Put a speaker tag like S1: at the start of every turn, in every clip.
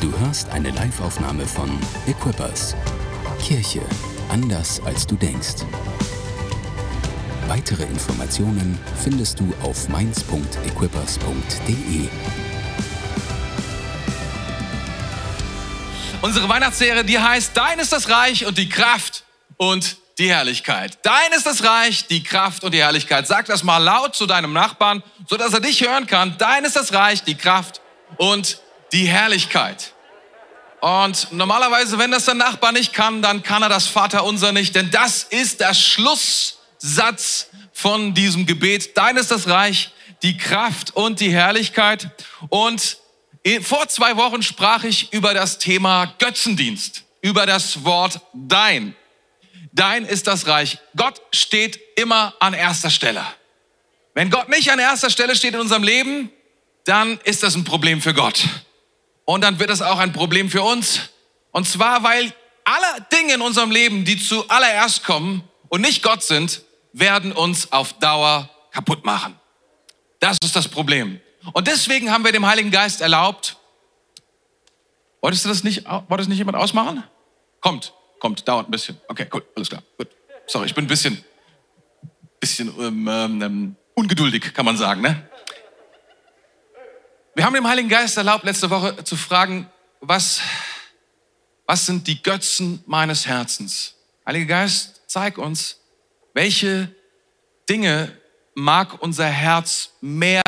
S1: Du hörst eine Live-Aufnahme von Equippers. Kirche anders als du denkst. Weitere Informationen findest du auf mainz.equippers.de.
S2: Unsere Weihnachtsserie, die heißt Dein ist das Reich und die Kraft und die Herrlichkeit. Dein ist das Reich, die Kraft und die Herrlichkeit. Sag das mal laut zu deinem Nachbarn, so dass er dich hören kann. Dein ist das Reich, die Kraft und die Herrlichkeit. Und normalerweise, wenn das der Nachbar nicht kann, dann kann er das Vaterunser nicht, denn das ist der Schlusssatz von diesem Gebet. Dein ist das Reich, die Kraft und die Herrlichkeit. Und vor zwei Wochen sprach ich über das Thema Götzendienst, über das Wort Dein. Dein ist das Reich. Gott steht immer an erster Stelle. Wenn Gott nicht an erster Stelle steht in unserem Leben, dann ist das ein Problem für Gott. Und dann wird es auch ein Problem für uns. Und zwar, weil alle Dinge in unserem Leben, die zuallererst kommen und nicht Gott sind, werden uns auf Dauer kaputt machen. Das ist das Problem. Und deswegen haben wir dem Heiligen Geist erlaubt, wolltest du das nicht, wollte das nicht jemand ausmachen? Kommt, kommt, dauert ein bisschen. Okay, cool, alles klar, gut. Sorry, ich bin ein bisschen, bisschen ähm, ähm, ungeduldig, kann man sagen, ne? Wir haben dem Heiligen Geist erlaubt, letzte Woche zu fragen, was, was sind die Götzen meines Herzens? Heiliger Geist, zeig uns, welche Dinge mag unser Herz mehr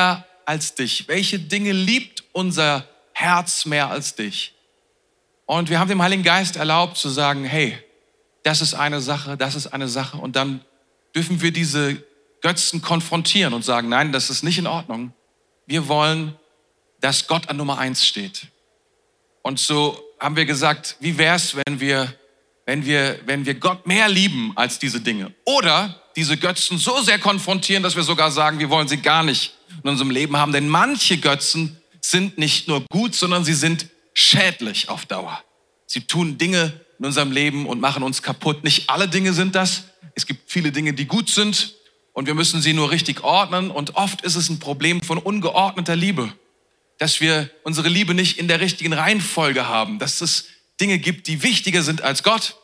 S2: als dich? Welche Dinge liebt unser Herz mehr als dich? Und wir haben dem Heiligen Geist erlaubt zu sagen, hey, das ist eine Sache, das ist eine Sache. Und dann dürfen wir diese Götzen konfrontieren und sagen, nein, das ist nicht in Ordnung. Wir wollen dass Gott an Nummer eins steht. Und so haben wir gesagt, wie wär's, wenn wir, wenn wir, wenn wir Gott mehr lieben als diese Dinge? Oder diese Götzen so sehr konfrontieren, dass wir sogar sagen, wir wollen sie gar nicht in unserem Leben haben. Denn manche Götzen sind nicht nur gut, sondern sie sind schädlich auf Dauer. Sie tun Dinge in unserem Leben und machen uns kaputt. Nicht alle Dinge sind das. Es gibt viele Dinge, die gut sind und wir müssen sie nur richtig ordnen. Und oft ist es ein Problem von ungeordneter Liebe dass wir unsere Liebe nicht in der richtigen Reihenfolge haben, dass es Dinge gibt, die wichtiger sind als Gott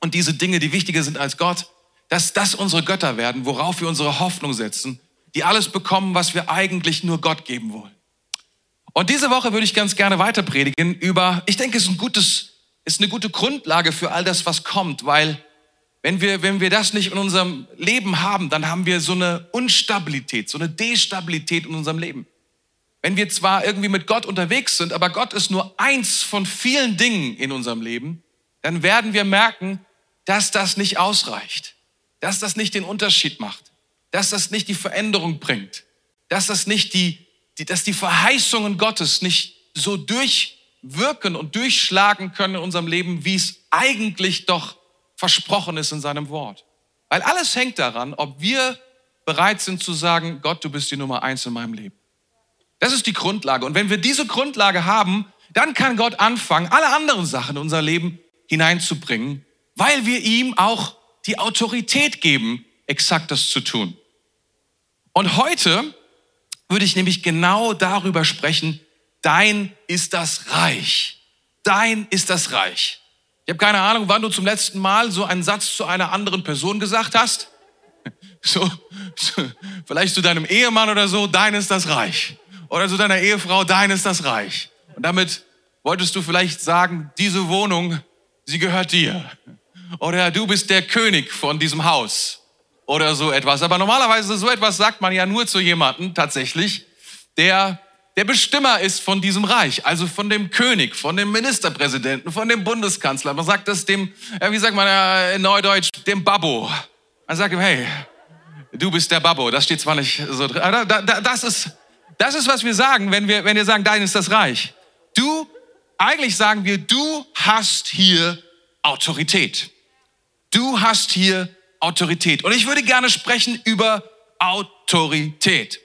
S2: und diese Dinge, die wichtiger sind als Gott, dass das unsere Götter werden, worauf wir unsere Hoffnung setzen, die alles bekommen, was wir eigentlich nur Gott geben wollen. Und diese Woche würde ich ganz gerne weiter predigen über, ich denke, es ist ein gutes, ist eine gute Grundlage für all das, was kommt, weil wenn wir, wenn wir das nicht in unserem Leben haben, dann haben wir so eine Unstabilität, so eine Destabilität in unserem Leben. Wenn wir zwar irgendwie mit Gott unterwegs sind, aber Gott ist nur eins von vielen Dingen in unserem Leben, dann werden wir merken, dass das nicht ausreicht, dass das nicht den Unterschied macht, dass das nicht die Veränderung bringt, dass das nicht die, die dass die Verheißungen Gottes nicht so durchwirken und durchschlagen können in unserem Leben, wie es eigentlich doch versprochen ist in seinem Wort. Weil alles hängt daran, ob wir bereit sind zu sagen, Gott, du bist die Nummer eins in meinem Leben. Das ist die Grundlage. Und wenn wir diese Grundlage haben, dann kann Gott anfangen, alle anderen Sachen in unser Leben hineinzubringen, weil wir ihm auch die Autorität geben, exakt das zu tun. Und heute würde ich nämlich genau darüber sprechen, dein ist das Reich. Dein ist das Reich. Ich habe keine Ahnung, wann du zum letzten Mal so einen Satz zu einer anderen Person gesagt hast. So, so, vielleicht zu deinem Ehemann oder so, dein ist das Reich oder zu deiner Ehefrau, dein ist das Reich. Und damit wolltest du vielleicht sagen, diese Wohnung, sie gehört dir. Oder du bist der König von diesem Haus. Oder so etwas. Aber normalerweise so etwas sagt man ja nur zu jemandem tatsächlich, der der Bestimmer ist von diesem Reich, also von dem König, von dem Ministerpräsidenten, von dem Bundeskanzler. Man sagt das dem, wie sagt man in Neudeutsch, dem Babbo. Man sagt ihm, hey, du bist der Babbo. Das steht zwar nicht so drin, das ist, das ist, was wir sagen, wenn wir, wenn wir sagen, dein ist das Reich. Du, eigentlich sagen wir, du hast hier Autorität. Du hast hier Autorität. Und ich würde gerne sprechen über Autorität.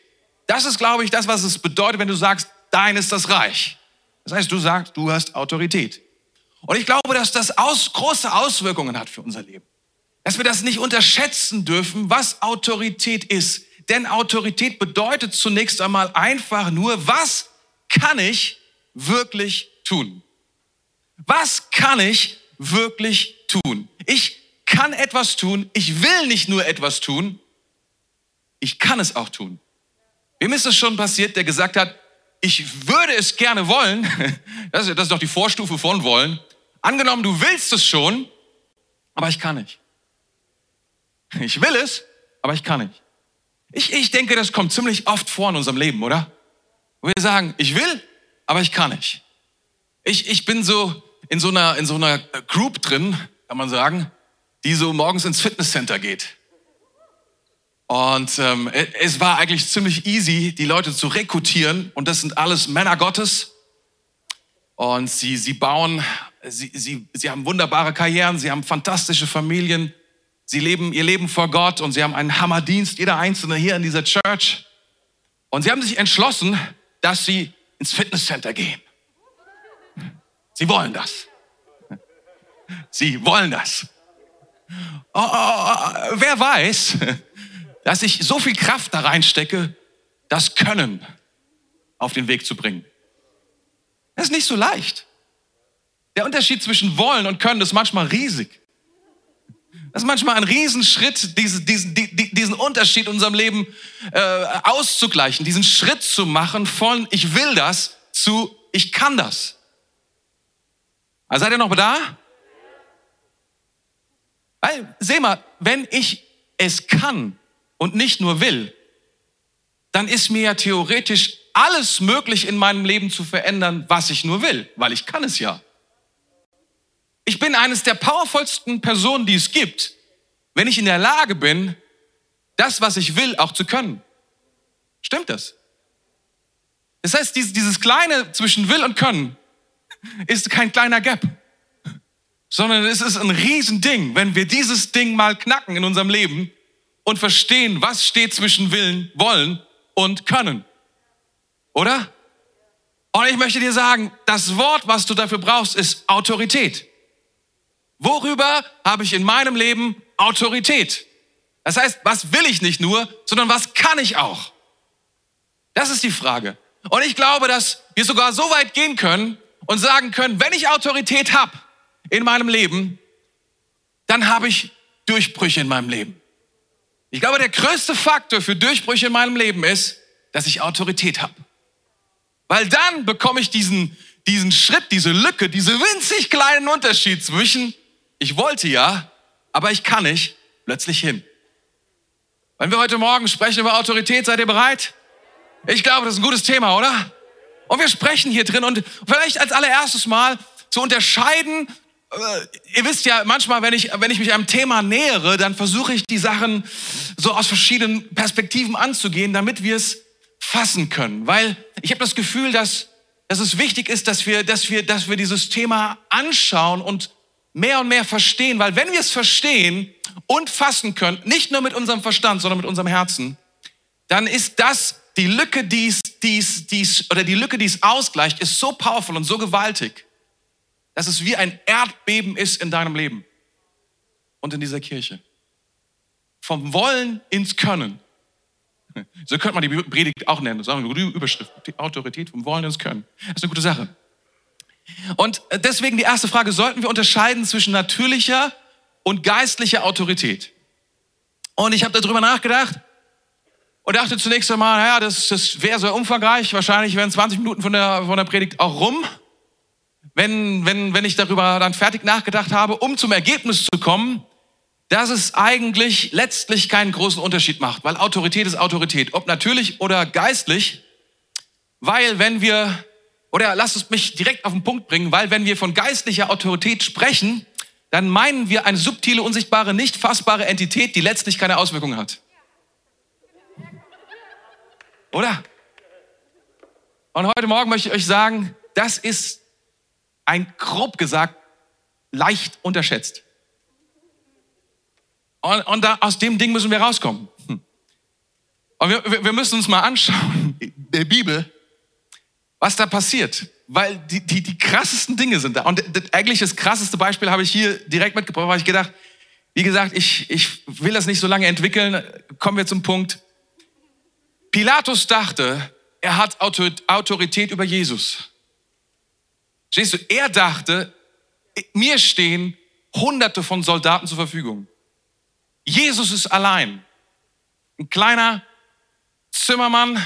S2: Das ist, glaube ich, das, was es bedeutet, wenn du sagst, dein ist das Reich. Das heißt, du sagst, du hast Autorität. Und ich glaube, dass das aus, große Auswirkungen hat für unser Leben. Dass wir das nicht unterschätzen dürfen, was Autorität ist. Denn Autorität bedeutet zunächst einmal einfach nur, was kann ich wirklich tun? Was kann ich wirklich tun? Ich kann etwas tun. Ich will nicht nur etwas tun. Ich kann es auch tun. Wem ist es schon passiert, der gesagt hat, ich würde es gerne wollen? Das ist, das ist doch die Vorstufe von wollen. Angenommen, du willst es schon, aber ich kann nicht. Ich will es, aber ich kann nicht. Ich, ich denke, das kommt ziemlich oft vor in unserem Leben, oder? Wo wir sagen, ich will, aber ich kann nicht. Ich, ich bin so in so einer, in so einer Group drin, kann man sagen, die so morgens ins Fitnesscenter geht. Und ähm, es war eigentlich ziemlich easy, die Leute zu rekrutieren. Und das sind alles Männer Gottes. Und sie, sie bauen, sie, sie, sie haben wunderbare Karrieren, sie haben fantastische Familien, sie leben ihr Leben vor Gott und sie haben einen Hammerdienst, jeder Einzelne hier in dieser Church. Und sie haben sich entschlossen, dass sie ins Fitnesscenter gehen. Sie wollen das. Sie wollen das. Oh, oh, oh, wer weiß, dass ich so viel Kraft da reinstecke, das Können auf den Weg zu bringen. Das ist nicht so leicht. Der Unterschied zwischen wollen und können ist manchmal riesig. Das ist manchmal ein Riesenschritt, diesen, diesen, diesen Unterschied in unserem Leben äh, auszugleichen, diesen Schritt zu machen von ich will das zu ich kann das. Also seid ihr noch da? Weil, seh mal, wenn ich es kann und nicht nur will, dann ist mir ja theoretisch alles möglich in meinem Leben zu verändern, was ich nur will, weil ich kann es ja. Ich bin eines der powervollsten Personen, die es gibt, wenn ich in der Lage bin, das, was ich will, auch zu können. Stimmt das? Das heißt, dieses kleine zwischen will und können ist kein kleiner Gap, sondern es ist ein Riesending, wenn wir dieses Ding mal knacken in unserem Leben und verstehen, was steht zwischen Willen, Wollen und Können. Oder? Und ich möchte dir sagen, das Wort, was du dafür brauchst, ist Autorität. Worüber habe ich in meinem Leben Autorität? Das heißt, was will ich nicht nur, sondern was kann ich auch? Das ist die Frage. Und ich glaube, dass wir sogar so weit gehen können, und sagen können, wenn ich Autorität habe in meinem Leben, dann habe ich Durchbrüche in meinem Leben. Ich glaube, der größte Faktor für Durchbrüche in meinem Leben ist, dass ich Autorität habe. Weil dann bekomme ich diesen, diesen Schritt, diese Lücke, diese winzig kleinen Unterschied zwischen, ich wollte ja, aber ich kann nicht, plötzlich hin. Wenn wir heute Morgen sprechen über Autorität, seid ihr bereit? Ich glaube, das ist ein gutes Thema, oder? Und wir sprechen hier drin und vielleicht als allererstes Mal zu unterscheiden, äh, ihr wisst ja, manchmal, wenn ich, wenn ich mich einem Thema nähere, dann versuche ich die Sachen so aus verschiedenen Perspektiven anzugehen, damit wir es fassen können. Weil ich habe das Gefühl, dass, dass es wichtig ist, dass wir, dass, wir, dass wir dieses Thema anschauen und mehr und mehr verstehen. Weil wenn wir es verstehen und fassen können, nicht nur mit unserem Verstand, sondern mit unserem Herzen, dann ist das die Lücke, die es, die es, die es, oder die Lücke, die es ausgleicht, ist so powerful und so gewaltig, dass es wie ein Erdbeben ist in deinem Leben und in dieser Kirche. Vom Wollen ins Können. So könnte man die Predigt auch nennen. Sagen wir Überschrift, die Autorität vom Wollen ins Können. Das ist eine gute Sache. Und deswegen die erste Frage, sollten wir unterscheiden zwischen natürlicher und geistlicher Autorität? Und ich habe darüber nachgedacht und dachte zunächst einmal, naja, das, das wäre so umfangreich. Wahrscheinlich wären 20 Minuten von der, von der Predigt auch rum. Wenn, wenn, wenn ich darüber dann fertig nachgedacht habe, um zum Ergebnis zu kommen, dass es eigentlich letztlich keinen großen Unterschied macht, weil Autorität ist Autorität, ob natürlich oder geistlich, weil wenn wir, oder lasst es mich direkt auf den Punkt bringen, weil wenn wir von geistlicher Autorität sprechen, dann meinen wir eine subtile, unsichtbare, nicht fassbare Entität, die letztlich keine Auswirkungen hat. Oder? Und heute Morgen möchte ich euch sagen, das ist ein grob gesagt leicht unterschätzt. Und, und da, aus dem Ding müssen wir rauskommen. Hm. Und wir, wir müssen uns mal anschauen, der Bibel, was da passiert. Weil die, die, die krassesten Dinge sind da. Und eigentlich das krasseste Beispiel habe ich hier direkt mitgebracht, weil ich gedacht, wie gesagt, ich, ich will das nicht so lange entwickeln. Kommen wir zum Punkt. Pilatus dachte, er hat Autorität über Jesus. Stehst du? Er dachte, mir stehen hunderte von Soldaten zur Verfügung. Jesus ist allein. Ein kleiner Zimmermann,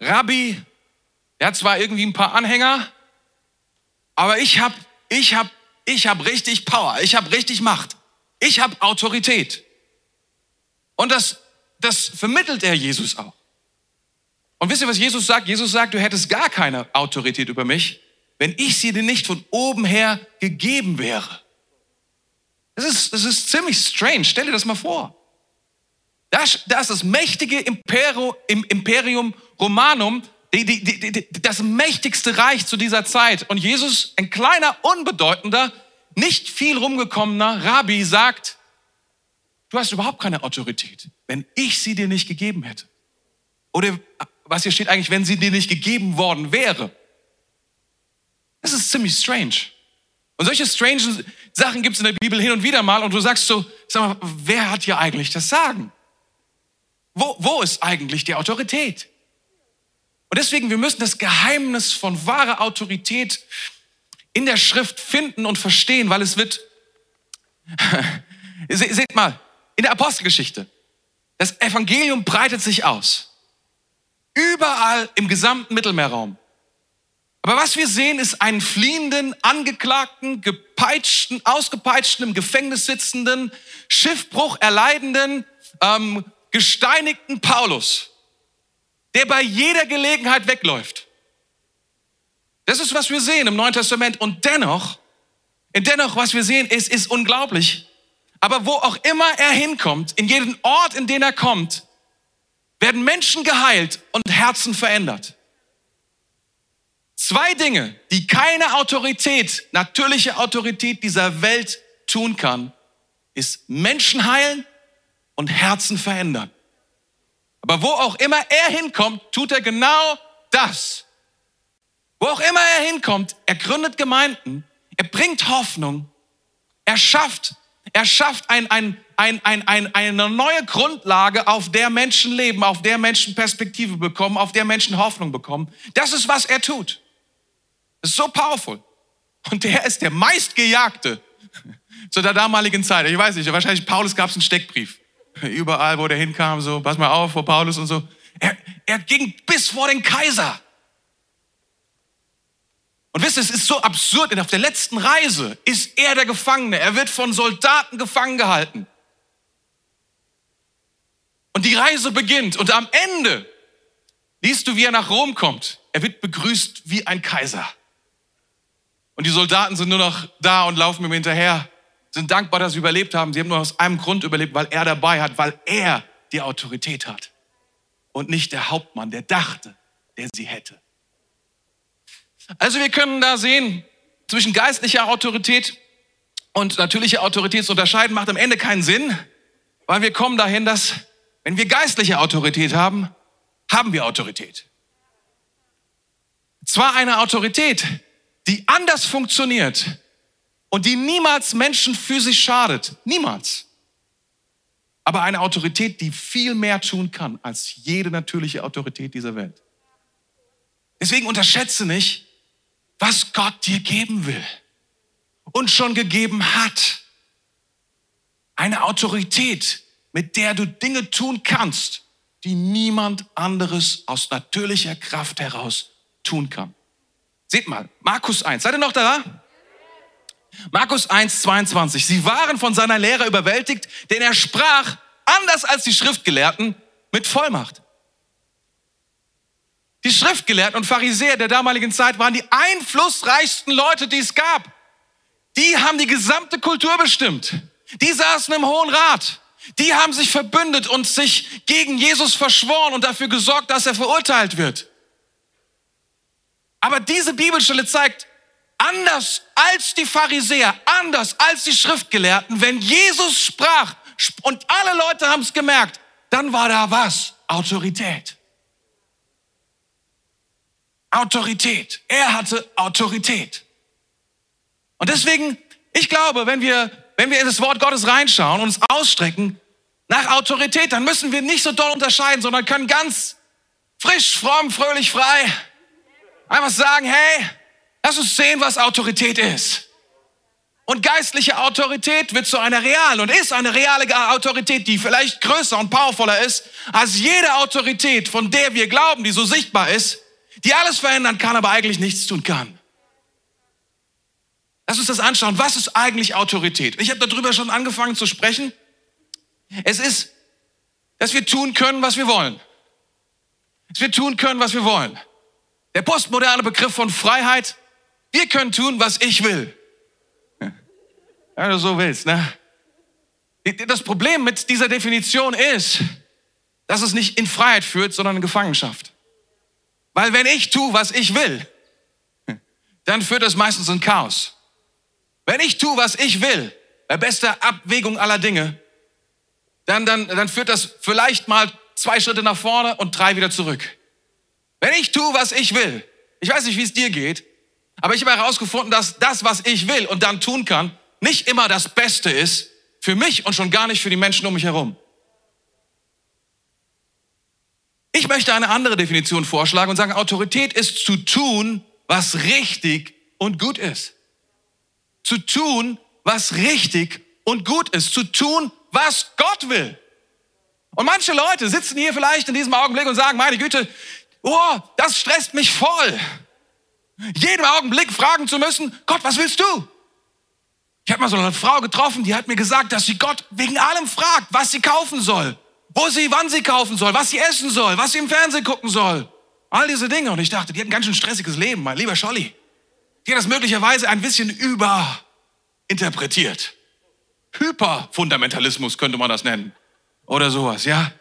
S2: Rabbi, der hat zwar irgendwie ein paar Anhänger, aber ich habe ich hab, ich hab richtig Power, ich habe richtig Macht, ich habe Autorität. Und das, das vermittelt er Jesus auch. Und wisst ihr, was Jesus sagt? Jesus sagt, du hättest gar keine Autorität über mich, wenn ich sie dir nicht von oben her gegeben wäre. Das ist, das ist ziemlich strange. Stell dir das mal vor. Das ist das mächtige Imperium Romanum, die, die, die, das mächtigste Reich zu dieser Zeit. Und Jesus, ein kleiner, unbedeutender, nicht viel rumgekommener Rabbi, sagt, du hast überhaupt keine Autorität, wenn ich sie dir nicht gegeben hätte. Oder was hier steht eigentlich, wenn sie dir nicht gegeben worden wäre. Das ist ziemlich strange. Und solche strange Sachen gibt es in der Bibel hin und wieder mal und du sagst so, sag mal, wer hat hier eigentlich das Sagen? Wo, wo ist eigentlich die Autorität? Und deswegen, wir müssen das Geheimnis von wahrer Autorität in der Schrift finden und verstehen, weil es wird, seht mal, in der Apostelgeschichte, das Evangelium breitet sich aus. Überall im gesamten Mittelmeerraum. Aber was wir sehen, ist einen fliehenden, angeklagten, gepeitschten, ausgepeitschten, im Gefängnis sitzenden, Schiffbruch erleidenden, ähm, gesteinigten Paulus, der bei jeder Gelegenheit wegläuft. Das ist, was wir sehen im Neuen Testament. Und dennoch, dennoch, was wir sehen, ist, ist unglaublich. Aber wo auch immer er hinkommt, in jeden Ort, in den er kommt, werden Menschen geheilt und Herzen verändert. Zwei Dinge, die keine Autorität, natürliche Autorität dieser Welt tun kann, ist Menschen heilen und Herzen verändern. Aber wo auch immer er hinkommt, tut er genau das. Wo auch immer er hinkommt, er gründet Gemeinden, er bringt Hoffnung, er schafft, er schafft ein, ein, ein, ein, ein, eine neue Grundlage, auf der Menschen leben, auf der Menschen Perspektive bekommen, auf der Menschen Hoffnung bekommen. Das ist, was er tut. Das ist so powerful. Und der ist der meistgejagte zu der damaligen Zeit. Ich weiß nicht, wahrscheinlich Paulus gab es einen Steckbrief. Überall, wo der hinkam, so, pass mal auf vor Paulus und so. Er, er ging bis vor den Kaiser. Und wisst ihr, es ist so absurd, denn auf der letzten Reise ist er der Gefangene. Er wird von Soldaten gefangen gehalten. Und die Reise beginnt und am Ende liest du, wie er nach Rom kommt. Er wird begrüßt wie ein Kaiser. Und die Soldaten sind nur noch da und laufen ihm hinterher, sind dankbar, dass sie überlebt haben. Sie haben nur aus einem Grund überlebt, weil er dabei hat, weil er die Autorität hat. Und nicht der Hauptmann, der dachte, der sie hätte. Also wir können da sehen, zwischen geistlicher Autorität und natürlicher Autorität zu unterscheiden, macht am Ende keinen Sinn, weil wir kommen dahin, dass wenn wir geistliche Autorität haben, haben wir Autorität. Zwar eine Autorität, die anders funktioniert und die niemals Menschen physisch schadet. Niemals. Aber eine Autorität, die viel mehr tun kann als jede natürliche Autorität dieser Welt. Deswegen unterschätze nicht, was Gott dir geben will und schon gegeben hat. Eine Autorität, mit der du Dinge tun kannst, die niemand anderes aus natürlicher Kraft heraus tun kann. Seht mal, Markus 1. Seid ihr noch da? Markus 1, 22. Sie waren von seiner Lehre überwältigt, denn er sprach, anders als die Schriftgelehrten, mit Vollmacht. Die Schriftgelehrten und Pharisäer der damaligen Zeit waren die einflussreichsten Leute, die es gab. Die haben die gesamte Kultur bestimmt. Die saßen im Hohen Rat. Die haben sich verbündet und sich gegen Jesus verschworen und dafür gesorgt, dass er verurteilt wird. Aber diese Bibelstelle zeigt, anders als die Pharisäer, anders als die Schriftgelehrten, wenn Jesus sprach und alle Leute haben es gemerkt, dann war da was? Autorität. Autorität. Er hatte Autorität. Und deswegen, ich glaube, wenn wir, wenn wir in das Wort Gottes reinschauen und uns ausstrecken nach Autorität, dann müssen wir nicht so doll unterscheiden, sondern können ganz frisch, fromm, fröhlich, frei Einfach sagen, hey, lass uns sehen, was Autorität ist. Und geistliche Autorität wird zu einer realen und ist eine reale Autorität, die vielleicht größer und powervoller ist als jede Autorität, von der wir glauben, die so sichtbar ist, die alles verändern kann, aber eigentlich nichts tun kann. Lass uns das anschauen. Was ist eigentlich Autorität? Ich habe darüber schon angefangen zu sprechen. Es ist, dass wir tun können, was wir wollen. Dass wir tun können, was wir wollen. Der postmoderne Begriff von Freiheit. Wir können tun, was ich will. Wenn du so willst, ne? Das Problem mit dieser Definition ist, dass es nicht in Freiheit führt, sondern in Gefangenschaft. Weil wenn ich tue, was ich will, dann führt das meistens in Chaos. Wenn ich tue, was ich will, bei bester Abwägung aller Dinge, dann, dann, dann führt das vielleicht mal zwei Schritte nach vorne und drei wieder zurück. Wenn ich tue, was ich will, ich weiß nicht, wie es dir geht, aber ich habe herausgefunden, dass das, was ich will und dann tun kann, nicht immer das Beste ist für mich und schon gar nicht für die Menschen um mich herum. Ich möchte eine andere Definition vorschlagen und sagen, Autorität ist zu tun, was richtig und gut ist. Zu tun, was richtig und gut ist. Zu tun, was Gott will. Und manche Leute sitzen hier vielleicht in diesem Augenblick und sagen, meine Güte, oh, das stresst mich voll. Jeden Augenblick fragen zu müssen, Gott, was willst du? Ich habe mal so eine Frau getroffen, die hat mir gesagt, dass sie Gott wegen allem fragt, was sie kaufen soll, wo sie, wann sie kaufen soll, was sie essen soll, was sie im Fernsehen gucken soll. All diese Dinge. Und ich dachte, die hat ein ganz schön stressiges Leben, mein lieber Scholli. Die hat das möglicherweise ein bisschen überinterpretiert. Hyperfundamentalismus könnte man das nennen. Oder sowas, ja.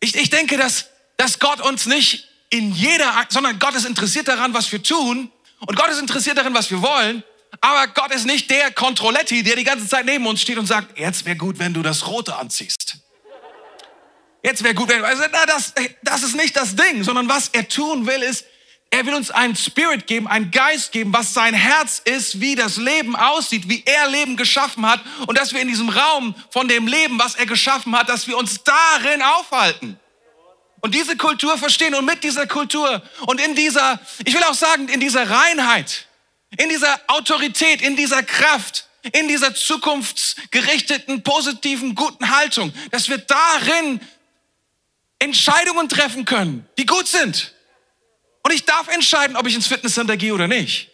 S2: Ich, ich denke, dass, dass Gott uns nicht in jeder, sondern Gott ist interessiert daran, was wir tun. Und Gott ist interessiert daran, was wir wollen. Aber Gott ist nicht der Kontrolletti, der die ganze Zeit neben uns steht und sagt, jetzt wäre gut, wenn du das Rote anziehst. Jetzt wäre gut, wenn, also, na, das, das ist nicht das Ding, sondern was er tun will, ist, er will uns einen Spirit geben, einen Geist geben, was sein Herz ist, wie das Leben aussieht, wie er Leben geschaffen hat und dass wir in diesem Raum von dem Leben, was er geschaffen hat, dass wir uns darin aufhalten. Und diese Kultur verstehen und mit dieser Kultur und in dieser, ich will auch sagen, in dieser Reinheit, in dieser Autorität, in dieser Kraft, in dieser zukunftsgerichteten, positiven, guten Haltung, dass wir darin Entscheidungen treffen können, die gut sind. Und ich darf entscheiden, ob ich ins Fitnesscenter gehe oder nicht.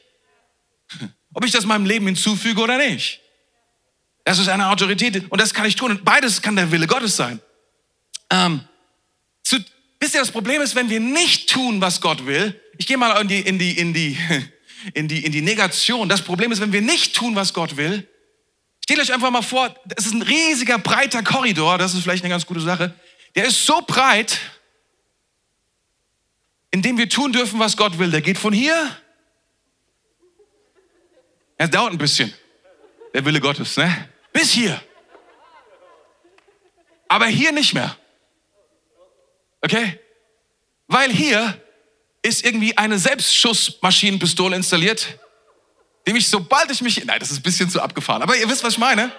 S2: Ob ich das meinem Leben hinzufüge oder nicht. Das ist eine Autorität und das kann ich tun. Und beides kann der Wille Gottes sein. Ähm, zu, wisst ihr, das Problem ist, wenn wir nicht tun, was Gott will, ich gehe mal in die, in die, in die, in die, in die Negation. Das Problem ist, wenn wir nicht tun, was Gott will, stellt euch einfach mal vor, es ist ein riesiger, breiter Korridor, das ist vielleicht eine ganz gute Sache. Der ist so breit, in dem wir tun dürfen, was Gott will. Der geht von hier, es dauert ein bisschen, der Wille Gottes, ne? Bis hier. Aber hier nicht mehr. Okay? Weil hier ist irgendwie eine Selbstschussmaschinenpistole installiert, die mich, sobald ich mich, nein, das ist ein bisschen zu abgefahren, aber ihr wisst, was ich meine.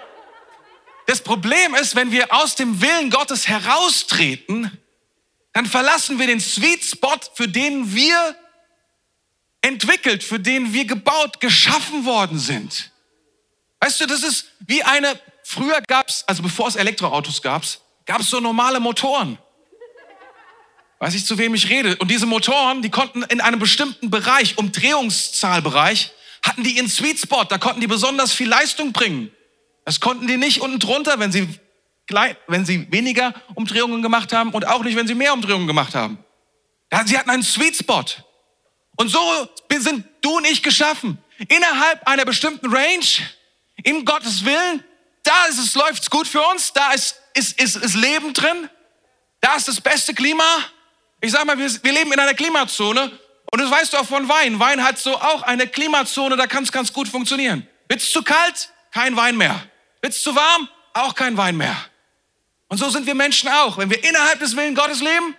S2: Das Problem ist, wenn wir aus dem Willen Gottes heraustreten, dann verlassen wir den Sweet Spot, für den wir entwickelt, für den wir gebaut, geschaffen worden sind. Weißt du, das ist wie eine, früher gab's, also bevor es Elektroautos gab, gab es so normale Motoren. Weiß ich, zu wem ich rede. Und diese Motoren, die konnten in einem bestimmten Bereich, Umdrehungszahlbereich, hatten die ihren Sweet Spot. Da konnten die besonders viel Leistung bringen. Das konnten die nicht unten drunter, wenn sie, wenn sie weniger Umdrehungen gemacht haben und auch nicht, wenn sie mehr Umdrehungen gemacht haben. Sie hatten einen Sweet Spot. Und so sind du und ich geschaffen. Innerhalb einer bestimmten Range, in Gottes Willen, da ist es, läuft's gut für uns, da ist, ist, ist, ist Leben drin, da ist das beste Klima, ich sag mal, wir, wir leben in einer Klimazone und das weißt du auch von Wein. Wein hat so auch eine Klimazone, da kann es ganz gut funktionieren. Wird's zu kalt? Kein Wein mehr. Wird's zu warm? Auch kein Wein mehr. Und so sind wir Menschen auch. Wenn wir innerhalb des Willen Gottes leben,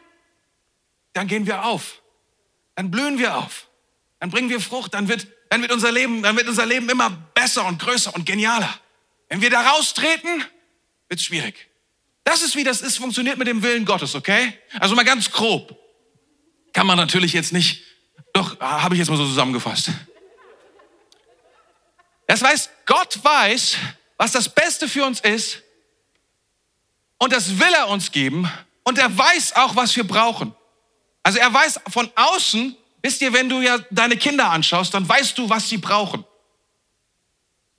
S2: dann gehen wir auf. Dann blühen wir auf. Dann bringen wir Frucht. Dann wird, dann wird unser Leben, dann wird unser Leben immer besser und größer und genialer. Wenn wir da raustreten, wird's schwierig. Das ist, wie das ist, funktioniert mit dem Willen Gottes, okay? Also mal ganz grob. Kann man natürlich jetzt nicht, doch, habe ich jetzt mal so zusammengefasst. Das heißt, Gott weiß, was das Beste für uns ist und das will er uns geben und er weiß auch, was wir brauchen. Also er weiß von außen, wisst ihr, wenn du ja deine Kinder anschaust, dann weißt du, was sie brauchen.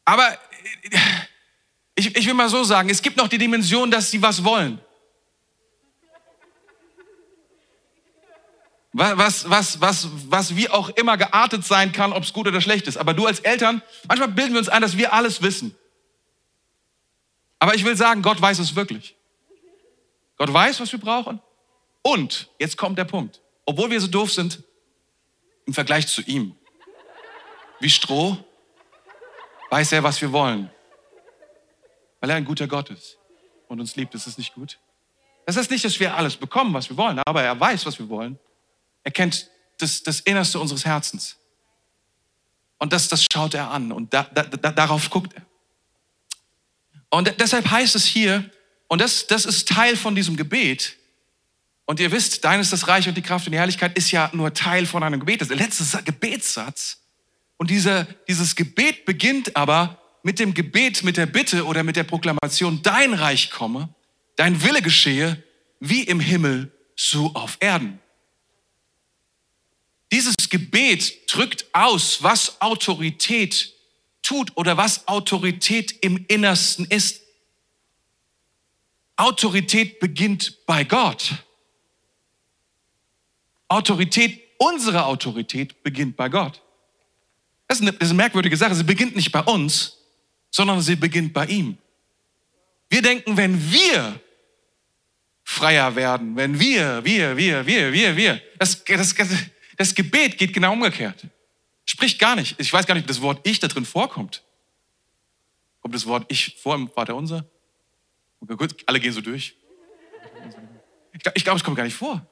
S2: Aber ich, ich will mal so sagen, es gibt noch die Dimension, dass sie was wollen. Was, was, was, was wie auch immer geartet sein kann, ob es gut oder schlecht ist. Aber du als Eltern, manchmal bilden wir uns ein, dass wir alles wissen. Aber ich will sagen, Gott weiß es wirklich. Gott weiß, was wir brauchen. Und, jetzt kommt der Punkt, obwohl wir so doof sind, im Vergleich zu ihm, wie Stroh, weiß er, was wir wollen. Weil er ein guter Gott ist und uns liebt. Ist es nicht gut? Das heißt nicht, dass wir alles bekommen, was wir wollen, aber er weiß, was wir wollen. Er kennt das, das Innerste unseres Herzens. Und das, das schaut er an und da, da, da, darauf guckt er. Und deshalb heißt es hier, und das, das ist Teil von diesem Gebet, und ihr wisst, dein ist das Reich und die Kraft und die Herrlichkeit ist ja nur Teil von einem Gebet. Das ist der letzte Gebetssatz. Und dieser, dieses Gebet beginnt aber mit dem Gebet, mit der Bitte oder mit der Proklamation, dein Reich komme, dein Wille geschehe, wie im Himmel, so auf Erden. Dieses Gebet drückt aus, was Autorität tut oder was Autorität im Innersten ist. Autorität beginnt bei Gott. Autorität, unsere Autorität beginnt bei Gott. Das ist, eine, das ist eine merkwürdige Sache. Sie beginnt nicht bei uns, sondern sie beginnt bei ihm. Wir denken, wenn wir freier werden, wenn wir, wir, wir, wir, wir, wir, das, das, das Gebet geht genau umgekehrt. Spricht gar nicht. Ich weiß gar nicht, ob das Wort Ich da drin vorkommt. Kommt das Wort Ich vor im Vater Unser? Okay, gut, alle gehen so durch. Ich glaube, glaub, es kommt gar nicht vor.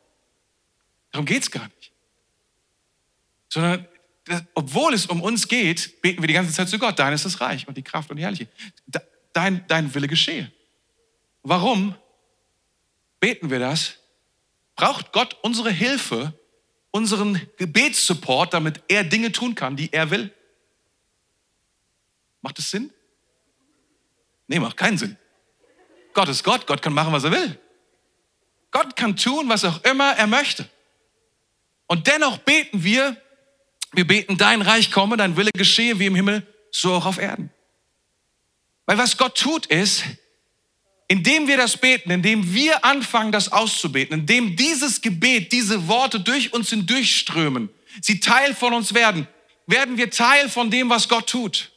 S2: Darum geht es gar nicht. Sondern, das, obwohl es um uns geht, beten wir die ganze Zeit zu Gott. Dein ist das Reich und die Kraft und die Herrlichkeit. Dein, dein Wille geschehe. Warum beten wir das? Braucht Gott unsere Hilfe, unseren Gebetssupport, damit er Dinge tun kann, die er will. Macht es Sinn? Nee, macht keinen Sinn. Gott ist Gott, Gott kann machen, was er will. Gott kann tun, was auch immer er möchte. Und dennoch beten wir, wir beten, dein Reich komme, dein Wille geschehe wie im Himmel, so auch auf Erden. Weil was Gott tut ist, indem wir das beten, indem wir anfangen, das auszubeten, indem dieses Gebet, diese Worte durch uns hindurchströmen, sie Teil von uns werden, werden wir Teil von dem, was Gott tut.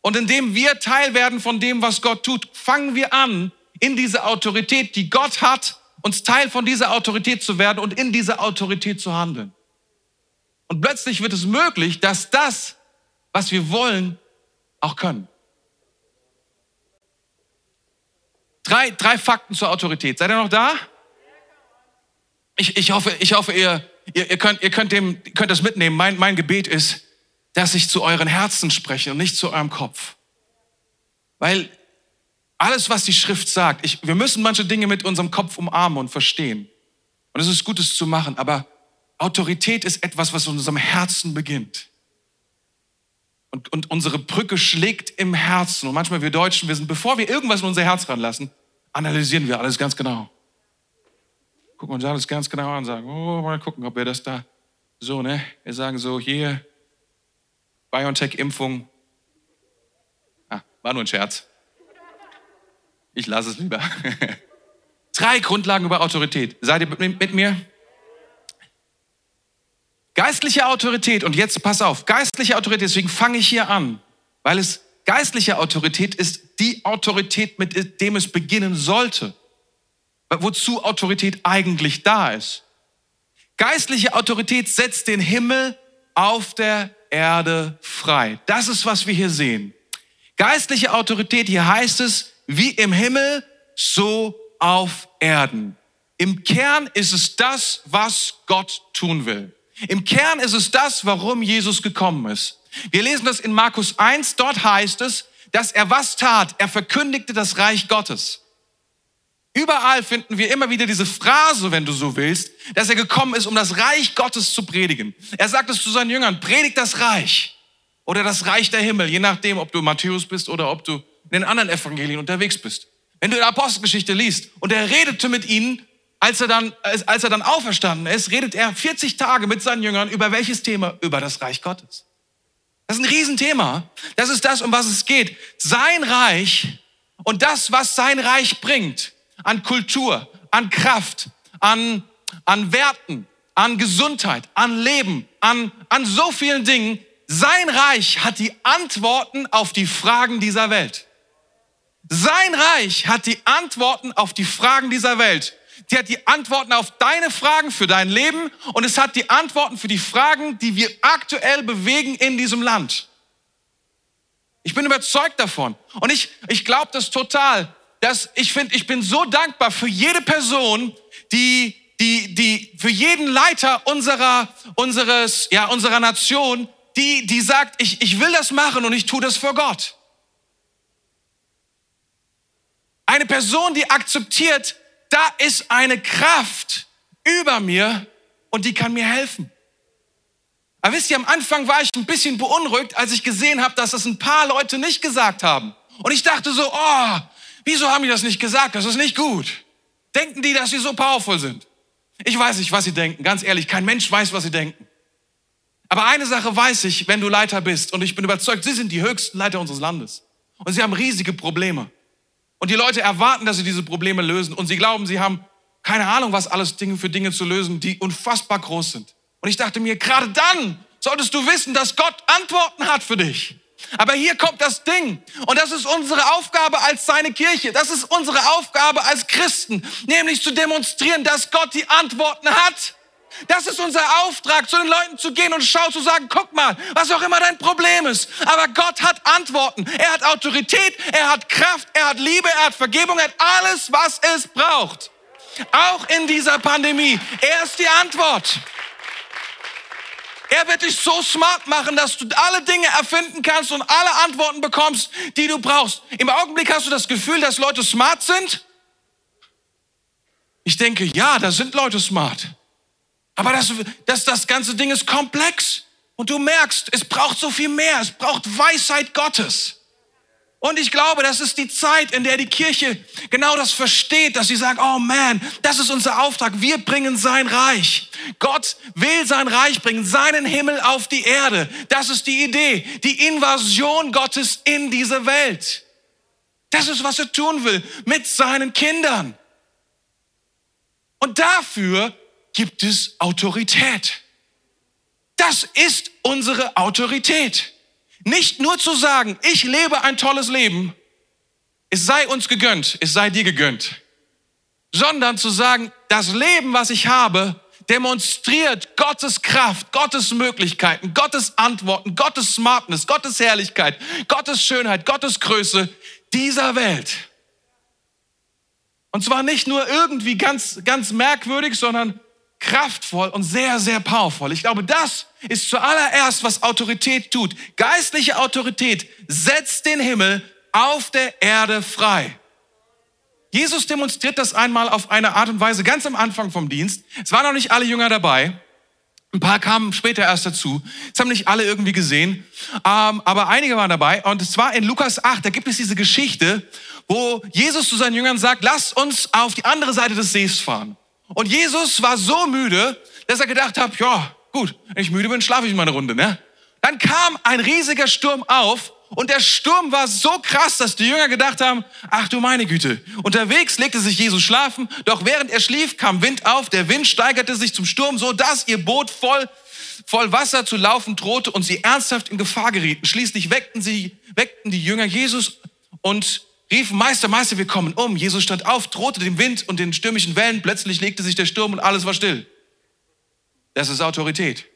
S2: Und indem wir Teil werden von dem, was Gott tut, fangen wir an, in diese Autorität, die Gott hat, uns Teil von dieser Autorität zu werden und in dieser Autorität zu handeln. Und plötzlich wird es möglich, dass das, was wir wollen, auch können. Drei, drei Fakten zur Autorität. Seid ihr noch da? Ich, ich hoffe, ich hoffe ihr, ihr, ihr, könnt, ihr könnt, dem, könnt das mitnehmen. Mein, mein Gebet ist, dass ich zu euren Herzen spreche und nicht zu eurem Kopf. Weil alles, was die Schrift sagt, ich, wir müssen manche Dinge mit unserem Kopf umarmen und verstehen. Und es ist gut, es zu machen. Aber Autorität ist etwas, was in unserem Herzen beginnt. Und, und unsere Brücke schlägt im Herzen. Und manchmal wir Deutschen, wir sind, bevor wir irgendwas in unser Herz ranlassen, analysieren wir alles ganz genau. Gucken uns alles ganz genau an und sagen, oh, mal gucken, ob wir das da so, ne? Wir sagen so, hier, BioNTech-Impfung. Ah, war nur ein Scherz. Ich lasse es lieber. Drei Grundlagen über Autorität. Seid ihr mit mir? Geistliche Autorität, und jetzt pass auf, geistliche Autorität, deswegen fange ich hier an, weil es geistliche Autorität ist die Autorität, mit dem es beginnen sollte. Wozu Autorität eigentlich da ist. Geistliche Autorität setzt den Himmel auf der Erde frei. Das ist, was wir hier sehen. Geistliche Autorität, hier heißt es, wie im Himmel, so auf Erden. Im Kern ist es das, was Gott tun will. Im Kern ist es das, warum Jesus gekommen ist. Wir lesen das in Markus 1, dort heißt es, dass er was tat? Er verkündigte das Reich Gottes. Überall finden wir immer wieder diese Phrase, wenn du so willst, dass er gekommen ist, um das Reich Gottes zu predigen. Er sagt es zu seinen Jüngern, predigt das Reich. oder das Reich der Himmel, je nachdem, ob du Matthäus bist oder ob du in den anderen Evangelien unterwegs bist. Wenn du in der Apostelgeschichte liest und er redete mit ihnen, als er dann, als er dann auferstanden ist, redet er 40 Tage mit seinen Jüngern über welches Thema? Über das Reich Gottes. Das ist ein Riesenthema. Das ist das, um was es geht. Sein Reich und das, was sein Reich bringt an Kultur, an Kraft, an, an Werten, an Gesundheit, an Leben, an, an so vielen Dingen. Sein Reich hat die Antworten auf die Fragen dieser Welt. Sein Reich hat die Antworten auf die Fragen dieser Welt. Die hat die Antworten auf deine Fragen für dein Leben und es hat die Antworten für die Fragen, die wir aktuell bewegen in diesem Land. Ich bin überzeugt davon. Und ich, ich glaube das total, dass ich finde, ich bin so dankbar für jede Person, die, die, die, für jeden Leiter unserer, unseres, ja, unserer Nation, die, die sagt, ich, ich will das machen und ich tue das vor Gott. Eine Person, die akzeptiert, da ist eine Kraft über mir und die kann mir helfen. Aber wisst ihr, am Anfang war ich ein bisschen beunruhigt, als ich gesehen habe, dass das ein paar Leute nicht gesagt haben. Und ich dachte so, oh, wieso haben die das nicht gesagt? Das ist nicht gut. Denken die, dass sie so powerful sind? Ich weiß nicht, was sie denken. Ganz ehrlich, kein Mensch weiß, was sie denken. Aber eine Sache weiß ich, wenn du Leiter bist, und ich bin überzeugt, sie sind die höchsten Leiter unseres Landes. Und sie haben riesige Probleme. Und die Leute erwarten, dass sie diese Probleme lösen. Und sie glauben, sie haben keine Ahnung, was alles Dinge für Dinge zu lösen, die unfassbar groß sind. Und ich dachte mir, gerade dann solltest du wissen, dass Gott Antworten hat für dich. Aber hier kommt das Ding. Und das ist unsere Aufgabe als seine Kirche. Das ist unsere Aufgabe als Christen. Nämlich zu demonstrieren, dass Gott die Antworten hat. Das ist unser Auftrag, zu den Leuten zu gehen und schau zu sagen, guck mal, was auch immer dein Problem ist. Aber Gott hat Antworten. Er hat Autorität, er hat Kraft, er hat Liebe, er hat Vergebung, er hat alles, was es braucht. Auch in dieser Pandemie. Er ist die Antwort. Er wird dich so smart machen, dass du alle Dinge erfinden kannst und alle Antworten bekommst, die du brauchst. Im Augenblick hast du das Gefühl, dass Leute smart sind. Ich denke, ja, da sind Leute smart. Aber das, das, das ganze Ding ist komplex. Und du merkst, es braucht so viel mehr. Es braucht Weisheit Gottes. Und ich glaube, das ist die Zeit, in der die Kirche genau das versteht, dass sie sagt, oh man, das ist unser Auftrag. Wir bringen sein Reich. Gott will sein Reich bringen, seinen Himmel auf die Erde. Das ist die Idee, die Invasion Gottes in diese Welt. Das ist, was er tun will mit seinen Kindern. Und dafür gibt es Autorität. Das ist unsere Autorität. Nicht nur zu sagen, ich lebe ein tolles Leben, es sei uns gegönnt, es sei dir gegönnt, sondern zu sagen, das Leben, was ich habe, demonstriert Gottes Kraft, Gottes Möglichkeiten, Gottes Antworten, Gottes Smartness, Gottes Herrlichkeit, Gottes Schönheit, Gottes Größe dieser Welt. Und zwar nicht nur irgendwie ganz, ganz merkwürdig, sondern kraftvoll und sehr, sehr powerful. Ich glaube, das ist zuallererst, was Autorität tut. Geistliche Autorität setzt den Himmel auf der Erde frei. Jesus demonstriert das einmal auf eine Art und Weise ganz am Anfang vom Dienst. Es waren noch nicht alle Jünger dabei. Ein paar kamen später erst dazu. Das haben nicht alle irgendwie gesehen, ähm, aber einige waren dabei. Und es war in Lukas 8, da gibt es diese Geschichte, wo Jesus zu seinen Jüngern sagt, lasst uns auf die andere Seite des Sees fahren. Und Jesus war so müde, dass er gedacht hat, ja, gut, wenn ich müde bin, schlafe ich mal eine Runde, ne? Dann kam ein riesiger Sturm auf und der Sturm war so krass, dass die Jünger gedacht haben, ach du meine Güte. Unterwegs legte sich Jesus schlafen, doch während er schlief, kam Wind auf, der Wind steigerte sich zum Sturm, so dass ihr Boot voll, voll Wasser zu laufen drohte und sie ernsthaft in Gefahr gerieten. Schließlich weckten sie, weckten die Jünger Jesus und riefen, Meister, Meister, wir kommen um. Jesus stand auf, drohte dem Wind und den stürmischen Wellen. Plötzlich legte sich der Sturm und alles war still. Das ist Autorität.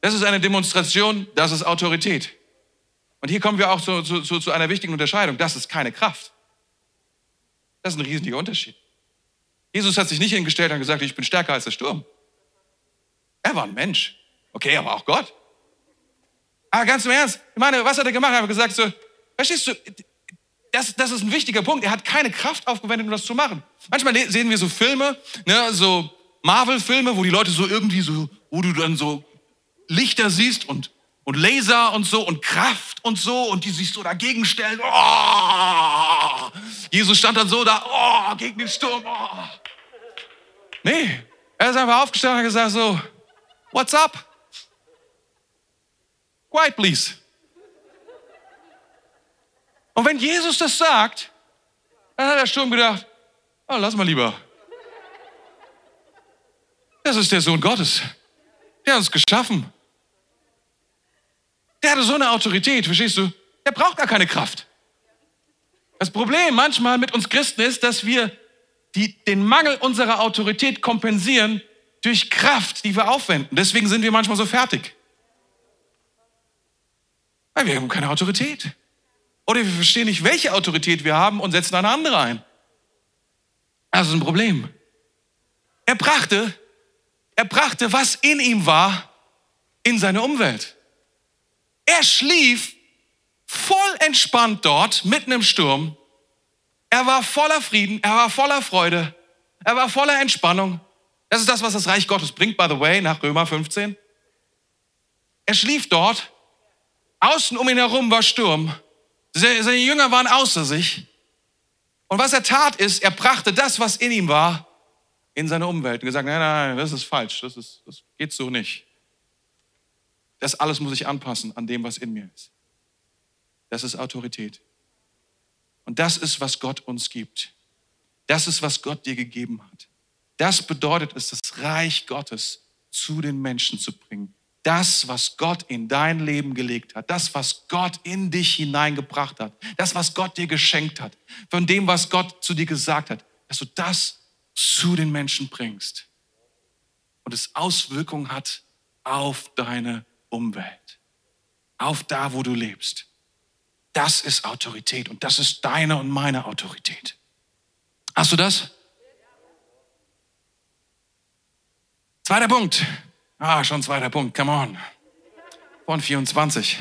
S2: Das ist eine Demonstration, das ist Autorität. Und hier kommen wir auch zu, zu, zu einer wichtigen Unterscheidung. Das ist keine Kraft. Das ist ein riesiger Unterschied. Jesus hat sich nicht hingestellt und gesagt, ich bin stärker als der Sturm. Er war ein Mensch. Okay, er war auch Gott. Aber ganz im Ernst, ich meine, was hat er gemacht? Er hat gesagt so, verstehst du, das, das ist ein wichtiger Punkt. Er hat keine Kraft aufgewendet, um das zu machen. Manchmal sehen wir so Filme, ne, so Marvel-Filme, wo die Leute so irgendwie so, wo du dann so Lichter siehst und und Laser und so und Kraft und so und die sich so dagegen stellen. Oh! Jesus stand dann so da, oh, gegen den Sturm. Oh. Nee, er ist einfach aufgestanden und hat gesagt so, what's up? Quiet, please. Und wenn Jesus das sagt, dann hat der Sturm gedacht, oh, lass mal lieber. Das ist der Sohn Gottes. Der hat uns geschaffen. Der hatte so eine Autorität, verstehst du? Der braucht gar keine Kraft. Das Problem manchmal mit uns Christen ist, dass wir die, den Mangel unserer Autorität kompensieren durch Kraft, die wir aufwenden. Deswegen sind wir manchmal so fertig. Weil wir haben keine Autorität. Oder wir verstehen nicht, welche Autorität wir haben und setzen eine andere ein. Das ist ein Problem. Er brachte, er brachte, was in ihm war, in seine Umwelt. Er schlief voll entspannt dort, mitten im Sturm. Er war voller Frieden, er war voller Freude, er war voller Entspannung. Das ist das, was das Reich Gottes bringt, by the way, nach Römer 15. Er schlief dort, außen um ihn herum war Sturm, seine Jünger waren außer sich. Und was er tat, ist, er brachte das, was in ihm war, in seine Umwelt und gesagt, nein, nein, nein, das ist falsch, das, ist, das geht so nicht. Das alles muss ich anpassen an dem, was in mir ist. Das ist Autorität. Und das ist, was Gott uns gibt. Das ist, was Gott dir gegeben hat. Das bedeutet es, das Reich Gottes zu den Menschen zu bringen. Das, was Gott in dein Leben gelegt hat, das, was Gott in dich hineingebracht hat, das, was Gott dir geschenkt hat, von dem, was Gott zu dir gesagt hat, dass du das zu den Menschen bringst und es Auswirkungen hat auf deine Umwelt, auf da, wo du lebst. Das ist Autorität und das ist deine und meine Autorität. Hast du das? Zweiter Punkt. Ah, schon zweiter Punkt. Come on. Von 24.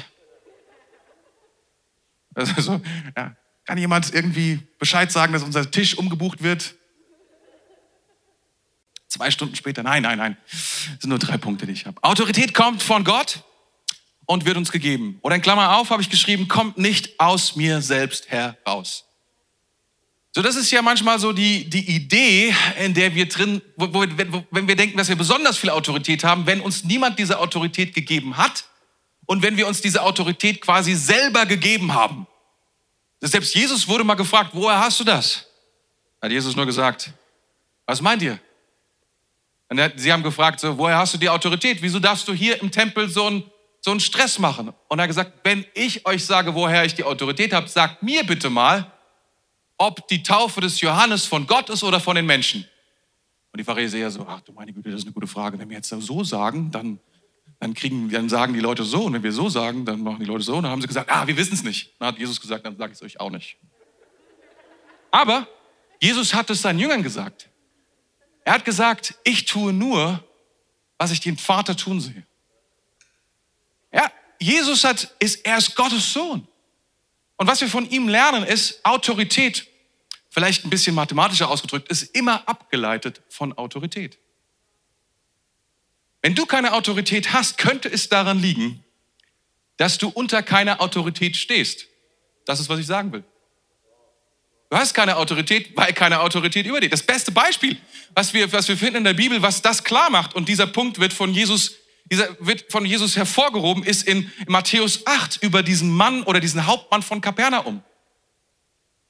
S2: Also, ja. Kann jemand irgendwie Bescheid sagen, dass unser Tisch umgebucht wird? Zwei Stunden später. Nein, nein, nein. Das sind nur drei Punkte, die ich habe. Autorität kommt von Gott und wird uns gegeben. Oder in Klammer auf habe ich geschrieben, kommt nicht aus mir selbst heraus. So, das ist ja manchmal so die, die Idee, in der wir drin, wo, wo, wenn wir denken, dass wir besonders viel Autorität haben, wenn uns niemand diese Autorität gegeben hat und wenn wir uns diese Autorität quasi selber gegeben haben. Selbst Jesus wurde mal gefragt, woher hast du das? Hat Jesus nur gesagt, was meint ihr? Und sie haben gefragt, so, woher hast du die Autorität? Wieso darfst du hier im Tempel so einen, so einen Stress machen? Und er hat gesagt, wenn ich euch sage, woher ich die Autorität habe, sagt mir bitte mal, ob die Taufe des Johannes von Gott ist oder von den Menschen. Und die Pharisäer so, ach du meine Güte, das ist eine gute Frage. Wenn wir jetzt so sagen, dann, dann, kriegen, dann sagen die Leute so. Und wenn wir so sagen, dann machen die Leute so. Und dann haben sie gesagt, ah, wir wissen es nicht. Dann hat Jesus gesagt, dann sage ich es euch auch nicht. Aber Jesus hat es seinen Jüngern gesagt. Er hat gesagt, ich tue nur, was ich den Vater tun sehe. Ja, Jesus hat, ist, er ist Gottes Sohn. Und was wir von ihm lernen, ist Autorität. Vielleicht ein bisschen mathematischer ausgedrückt, ist immer abgeleitet von Autorität. Wenn du keine Autorität hast, könnte es daran liegen, dass du unter keiner Autorität stehst. Das ist, was ich sagen will. Du hast keine Autorität, weil keine Autorität über dir. Das beste Beispiel, was wir, was wir finden in der Bibel, was das klar macht, und dieser Punkt wird von Jesus, dieser wird von Jesus hervorgehoben, ist in, Matthäus 8 über diesen Mann oder diesen Hauptmann von Kapernaum.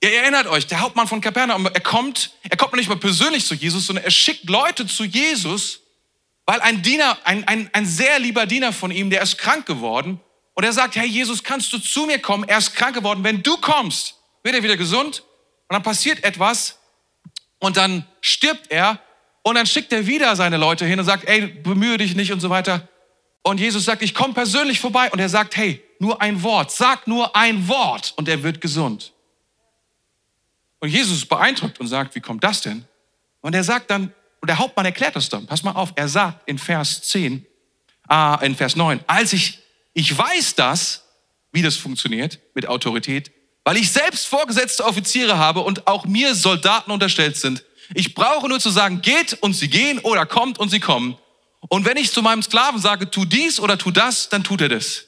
S2: Ihr erinnert euch, der Hauptmann von Kapernaum, er kommt, er kommt nicht mal persönlich zu Jesus, sondern er schickt Leute zu Jesus, weil ein Diener, ein, ein, ein sehr lieber Diener von ihm, der ist krank geworden. Und er sagt, hey Jesus, kannst du zu mir kommen? Er ist krank geworden. Wenn du kommst, wird er wieder gesund und dann passiert etwas und dann stirbt er und dann schickt er wieder seine Leute hin und sagt, ey, bemühe dich nicht und so weiter. Und Jesus sagt, ich komme persönlich vorbei und er sagt, hey, nur ein Wort, sag nur ein Wort und er wird gesund. Und Jesus ist beeindruckt und sagt, wie kommt das denn? Und er sagt dann, und der Hauptmann erklärt das dann, pass mal auf, er sagt in Vers 10, äh, in Vers 9, als ich, ich weiß das, wie das funktioniert mit Autorität, weil ich selbst vorgesetzte Offiziere habe und auch mir Soldaten unterstellt sind. Ich brauche nur zu sagen, geht und sie gehen oder kommt und sie kommen. Und wenn ich zu meinem Sklaven sage, tu dies oder tu das, dann tut er das.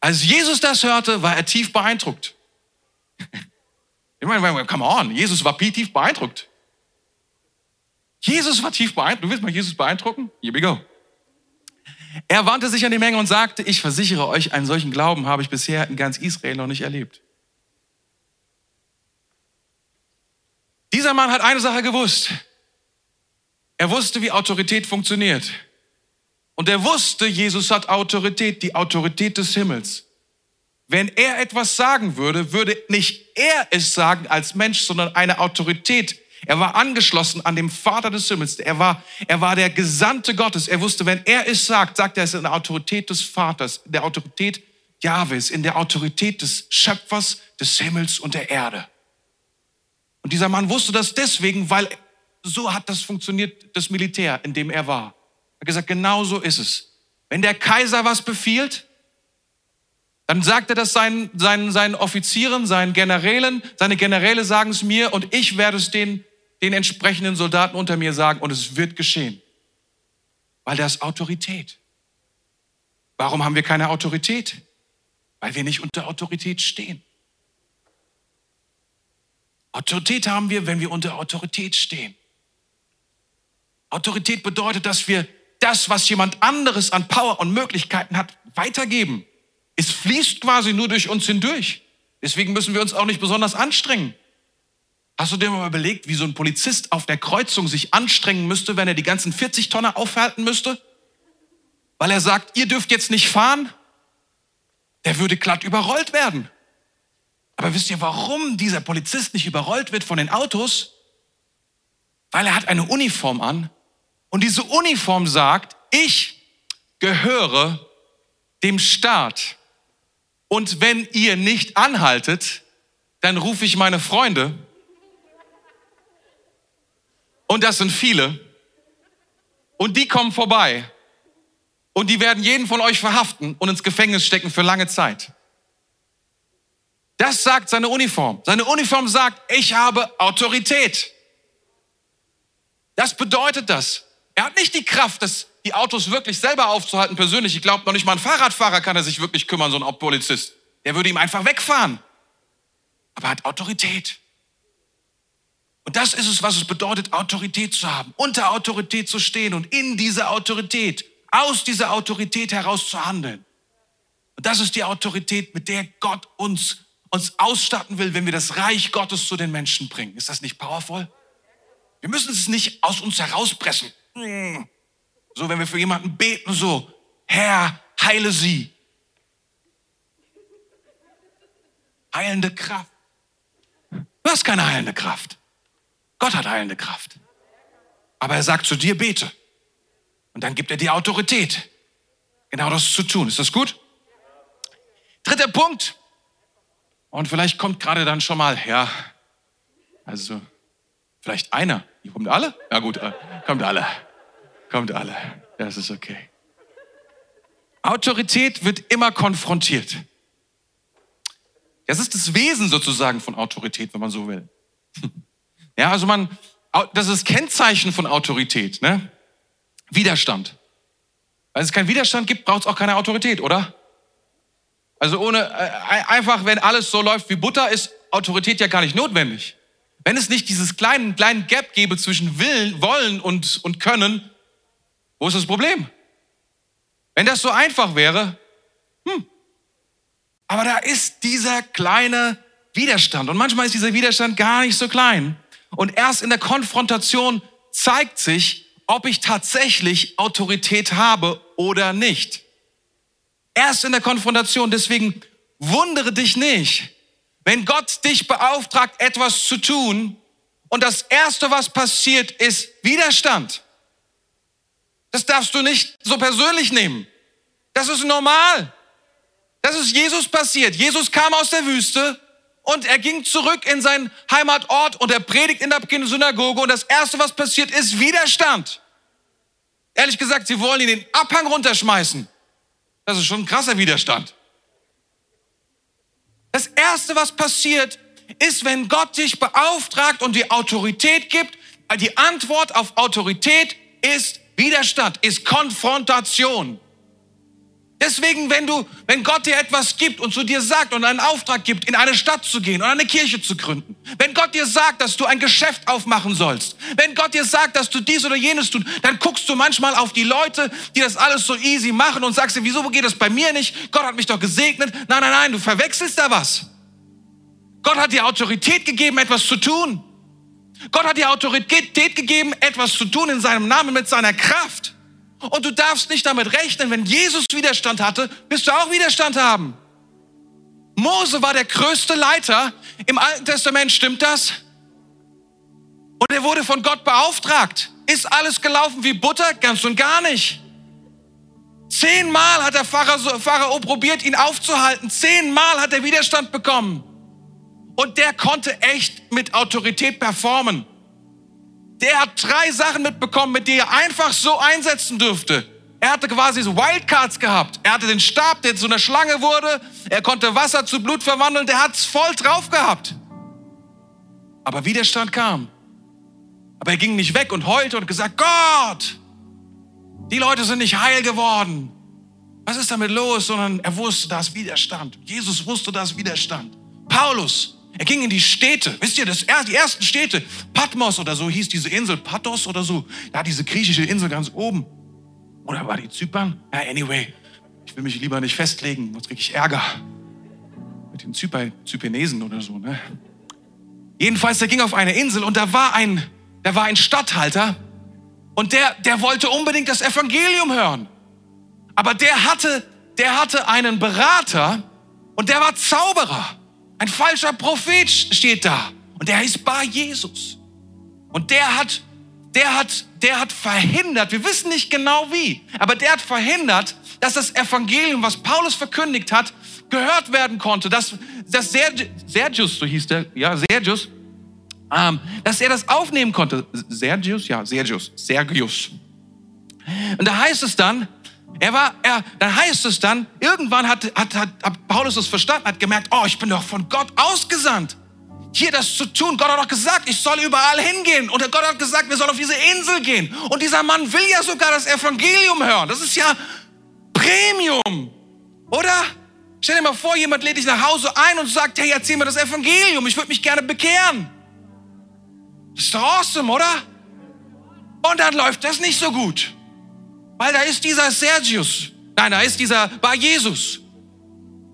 S2: Als Jesus das hörte, war er tief beeindruckt. Ich meine, come on, Jesus war tief beeindruckt. Jesus war tief beeindruckt. Du willst mal Jesus beeindrucken? Here we go. Er wandte sich an die Menge und sagte, ich versichere euch, einen solchen Glauben habe ich bisher in ganz Israel noch nicht erlebt. Dieser Mann hat eine Sache gewusst. Er wusste, wie Autorität funktioniert. Und er wusste, Jesus hat Autorität, die Autorität des Himmels. Wenn er etwas sagen würde, würde nicht er es sagen als Mensch, sondern eine Autorität. Er war angeschlossen an dem Vater des Himmels. Er war, er war der Gesandte Gottes. Er wusste, wenn er es sagt, sagt er es in der Autorität des Vaters, in der Autorität Jahwes, in der Autorität des Schöpfers des Himmels und der Erde. Und dieser Mann wusste das deswegen, weil so hat das funktioniert, das Militär, in dem er war. Er hat gesagt, genau so ist es. Wenn der Kaiser was befiehlt, dann sagt er das seinen, seinen, seinen Offizieren, seinen Generälen. Seine Generäle sagen es mir und ich werde es den, den entsprechenden Soldaten unter mir sagen und es wird geschehen. Weil das Autorität. Warum haben wir keine Autorität? Weil wir nicht unter Autorität stehen. Autorität haben wir, wenn wir unter Autorität stehen. Autorität bedeutet, dass wir das, was jemand anderes an Power und Möglichkeiten hat, weitergeben. Es fließt quasi nur durch uns hindurch. Deswegen müssen wir uns auch nicht besonders anstrengen. Hast du dir mal überlegt, wie so ein Polizist auf der Kreuzung sich anstrengen müsste, wenn er die ganzen 40 Tonner aufhalten müsste? Weil er sagt, ihr dürft jetzt nicht fahren? Der würde glatt überrollt werden. Aber wisst ihr, warum dieser Polizist nicht überrollt wird von den Autos? Weil er hat eine Uniform an und diese Uniform sagt, ich gehöre dem Staat. Und wenn ihr nicht anhaltet, dann rufe ich meine Freunde. Und das sind viele. Und die kommen vorbei. Und die werden jeden von euch verhaften und ins Gefängnis stecken für lange Zeit. Das sagt seine Uniform. Seine Uniform sagt, ich habe Autorität. Das bedeutet das. Er hat nicht die Kraft, das, die Autos wirklich selber aufzuhalten persönlich. Ich glaube, noch nicht mal ein Fahrradfahrer kann er sich wirklich kümmern, so ein Polizist. Der würde ihm einfach wegfahren. Aber er hat Autorität. Und das ist es, was es bedeutet, Autorität zu haben, unter Autorität zu stehen und in dieser Autorität, aus dieser Autorität heraus zu handeln. Und das ist die Autorität, mit der Gott uns, uns ausstatten will, wenn wir das Reich Gottes zu den Menschen bringen. Ist das nicht powerful? Wir müssen es nicht aus uns herauspressen. So, wenn wir für jemanden beten, so, Herr, heile sie. Heilende Kraft. Du hast keine heilende Kraft. Gott hat heilende Kraft. Aber er sagt zu dir, bete. Und dann gibt er dir Autorität, genau das zu tun. Ist das gut? Dritter Punkt. Und vielleicht kommt gerade dann schon mal, ja, also vielleicht einer. Ihr kommt alle? Ja gut, äh, kommt alle. Kommt alle. Das ist okay. Autorität wird immer konfrontiert. Das ist das Wesen sozusagen von Autorität, wenn man so will. Ja, also man, das ist Kennzeichen von Autorität, ne? Widerstand. Weil es keinen Widerstand gibt, braucht es auch keine Autorität, oder? Also ohne, äh, einfach, wenn alles so läuft wie Butter, ist Autorität ja gar nicht notwendig. Wenn es nicht dieses kleinen, kleinen Gap gäbe zwischen Willen, Wollen und, und Können, wo ist das Problem? Wenn das so einfach wäre, hm. Aber da ist dieser kleine Widerstand. Und manchmal ist dieser Widerstand gar nicht so klein. Und erst in der Konfrontation zeigt sich, ob ich tatsächlich Autorität habe oder nicht. Erst in der Konfrontation. Deswegen wundere dich nicht, wenn Gott dich beauftragt, etwas zu tun und das Erste, was passiert, ist Widerstand. Das darfst du nicht so persönlich nehmen. Das ist normal. Das ist Jesus passiert. Jesus kam aus der Wüste und er ging zurück in seinen Heimatort und er predigt in der Synagoge und das Erste, was passiert, ist Widerstand. Ehrlich gesagt, sie wollen ihn den Abhang runterschmeißen. Das ist schon ein krasser Widerstand. Das Erste, was passiert, ist, wenn Gott dich beauftragt und die Autorität gibt. Die Antwort auf Autorität ist Widerstand ist Konfrontation. Deswegen, wenn du, wenn Gott dir etwas gibt und zu dir sagt und einen Auftrag gibt, in eine Stadt zu gehen oder eine Kirche zu gründen, wenn Gott dir sagt, dass du ein Geschäft aufmachen sollst, wenn Gott dir sagt, dass du dies oder jenes tun, dann guckst du manchmal auf die Leute, die das alles so easy machen und sagst dir, wieso geht das bei mir nicht? Gott hat mich doch gesegnet. Nein, nein, nein, du verwechselst da was. Gott hat dir Autorität gegeben, etwas zu tun. Gott hat dir Autorität gegeben, etwas zu tun in seinem Namen mit seiner Kraft. Und du darfst nicht damit rechnen, wenn Jesus Widerstand hatte, wirst du auch Widerstand haben. Mose war der größte Leiter im Alten Testament, stimmt das? Und er wurde von Gott beauftragt. Ist alles gelaufen wie Butter? Ganz und gar nicht. Zehnmal hat der Pharao, Pharao probiert, ihn aufzuhalten. Zehnmal hat er Widerstand bekommen. Und der konnte echt mit Autorität performen. Der hat drei Sachen mitbekommen, mit denen er einfach so einsetzen dürfte. Er hatte quasi so Wildcards gehabt. Er hatte den Stab, der zu einer Schlange wurde. Er konnte Wasser zu Blut verwandeln. Der hat es voll drauf gehabt. Aber Widerstand kam. Aber er ging nicht weg und heulte und gesagt, Gott, die Leute sind nicht heil geworden. Was ist damit los? Sondern er wusste, da ist Widerstand. Jesus wusste, da ist Widerstand. Paulus, er ging in die Städte. Wisst ihr, das, die ersten Städte, Patmos oder so hieß diese Insel, Pathos oder so. Da diese griechische Insel ganz oben. Oder war die Zypern? Ja, anyway. Ich will mich lieber nicht festlegen, sonst kriege ich Ärger. Mit den Zyper, Zypernesen oder so. Ne? Jedenfalls, der ging auf eine Insel und da war ein, da war ein Statthalter und der, der wollte unbedingt das Evangelium hören. Aber der hatte, der hatte einen Berater und der war Zauberer. Ein falscher Prophet steht da und der heißt Bar Jesus. Und der hat, der hat, der hat verhindert, wir wissen nicht genau wie, aber der hat verhindert, dass das Evangelium, was Paulus verkündigt hat, gehört werden konnte. Dass, dass Sergius, so hieß der, ja, Sergius, ähm, dass er das aufnehmen konnte. Sergius, ja, Sergius, Sergius. Und da heißt es dann, er war, er, dann heißt es dann, irgendwann hat, hat, hat, hat Paulus das verstanden, hat gemerkt, oh, ich bin doch von Gott ausgesandt, hier das zu tun. Gott hat doch gesagt, ich soll überall hingehen. Und Gott hat gesagt, wir sollen auf diese Insel gehen. Und dieser Mann will ja sogar das Evangelium hören. Das ist ja Premium, oder? Stell dir mal vor, jemand lädt dich nach Hause ein und sagt, hey, erzähl mir das Evangelium, ich würde mich gerne bekehren. Das ist doch awesome, oder? Und dann läuft das nicht so gut. Weil da ist dieser Sergius. Nein, da ist dieser Bar Jesus.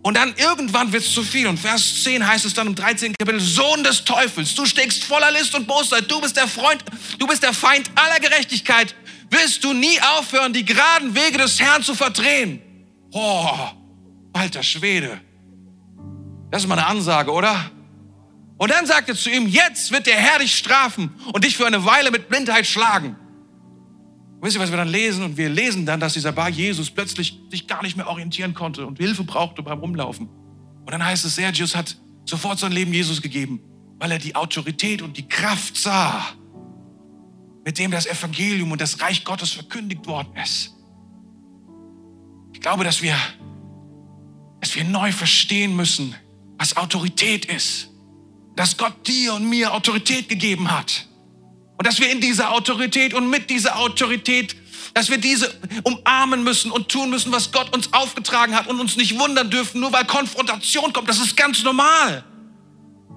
S2: Und dann irgendwann wird es zu viel. Und Vers 10 heißt es dann im 13. Kapitel, Sohn des Teufels, du steckst voller List und Bosheit, du bist der Freund, du bist der Feind aller Gerechtigkeit. Wirst du nie aufhören, die geraden Wege des Herrn zu verdrehen? Oh, alter Schwede. Das ist mal eine Ansage, oder? Und dann sagt er zu ihm, jetzt wird der Herr dich strafen und dich für eine Weile mit Blindheit schlagen. Wisst ihr, was wir dann lesen? Und wir lesen dann, dass dieser Bar Jesus plötzlich sich gar nicht mehr orientieren konnte und Hilfe brauchte beim Rumlaufen. Und dann heißt es, Sergius hat sofort sein Leben Jesus gegeben, weil er die Autorität und die Kraft sah, mit dem das Evangelium und das Reich Gottes verkündigt worden ist. Ich glaube, dass wir, dass wir neu verstehen müssen, was Autorität ist. Dass Gott dir und mir Autorität gegeben hat. Und dass wir in dieser Autorität und mit dieser Autorität, dass wir diese umarmen müssen und tun müssen, was Gott uns aufgetragen hat und uns nicht wundern dürfen, nur weil Konfrontation kommt. Das ist ganz normal.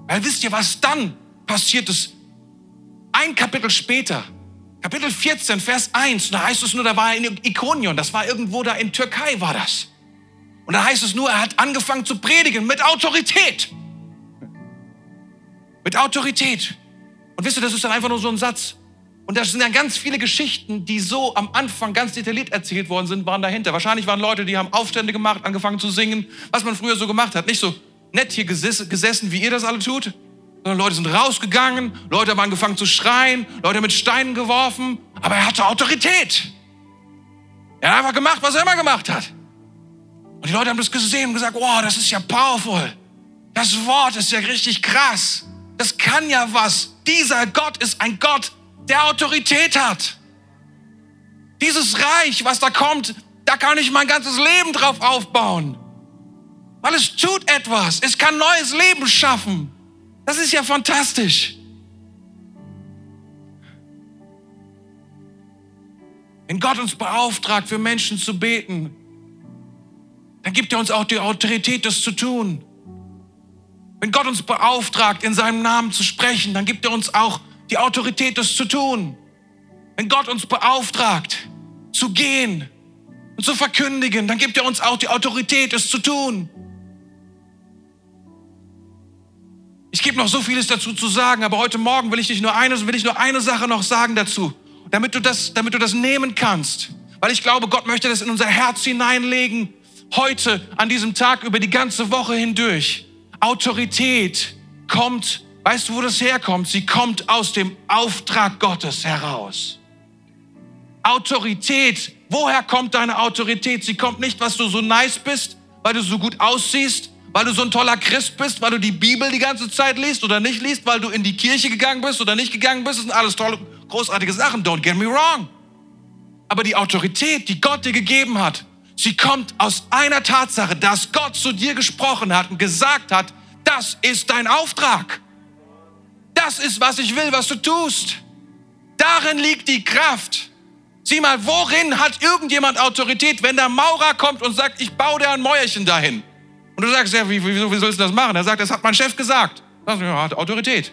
S2: Weil wisst ihr, was dann passiert ist? Ein Kapitel später, Kapitel 14, Vers 1, da heißt es nur, da war er in Ikonion, das war irgendwo da in Türkei, war das. Und da heißt es nur, er hat angefangen zu predigen mit Autorität. Mit Autorität. Und wisst ihr, das ist dann einfach nur so ein Satz. Und das sind dann ganz viele Geschichten, die so am Anfang ganz detailliert erzählt worden sind, waren dahinter. Wahrscheinlich waren Leute, die haben Aufstände gemacht, angefangen zu singen, was man früher so gemacht hat. Nicht so nett hier gesessen, wie ihr das alle tut, sondern Leute sind rausgegangen, Leute haben angefangen zu schreien, Leute mit Steinen geworfen, aber er hatte Autorität. Er hat einfach gemacht, was er immer gemacht hat. Und die Leute haben das gesehen und gesagt, wow, das ist ja powerful. Das Wort ist ja richtig krass. Das kann ja was. Dieser Gott ist ein Gott, der Autorität hat. Dieses Reich, was da kommt, da kann ich mein ganzes Leben drauf aufbauen. Weil es tut etwas. Es kann neues Leben schaffen. Das ist ja fantastisch. Wenn Gott uns beauftragt, für Menschen zu beten, dann gibt er uns auch die Autorität, das zu tun. Wenn Gott uns beauftragt, in seinem Namen zu sprechen, dann gibt er uns auch die Autorität, das zu tun. Wenn Gott uns beauftragt, zu gehen und zu verkündigen, dann gibt er uns auch die Autorität, es zu tun. Ich gebe noch so vieles dazu zu sagen, aber heute Morgen will ich dich nur eine, will ich nur eine Sache noch sagen dazu, damit du das, damit du das nehmen kannst. Weil ich glaube, Gott möchte das in unser Herz hineinlegen, heute an diesem Tag über die ganze Woche hindurch. Autorität kommt, weißt du, wo das herkommt? Sie kommt aus dem Auftrag Gottes heraus. Autorität, woher kommt deine Autorität? Sie kommt nicht, was du so nice bist, weil du so gut aussiehst, weil du so ein toller Christ bist, weil du die Bibel die ganze Zeit liest oder nicht liest, weil du in die Kirche gegangen bist oder nicht gegangen bist. Das sind alles tolle, großartige Sachen. Don't get me wrong. Aber die Autorität, die Gott dir gegeben hat, sie kommt aus einer Tatsache, dass Gott zu dir gesprochen hat und gesagt hat, das ist dein Auftrag. Das ist, was ich will, was du tust. Darin liegt die Kraft. Sieh mal, worin hat irgendjemand Autorität, wenn der Maurer kommt und sagt, ich baue dir ein Mäuerchen dahin? Und du sagst, ja, wie, wie, wie sollst du das machen? Er sagt, das hat mein Chef gesagt. Das hat Autorität.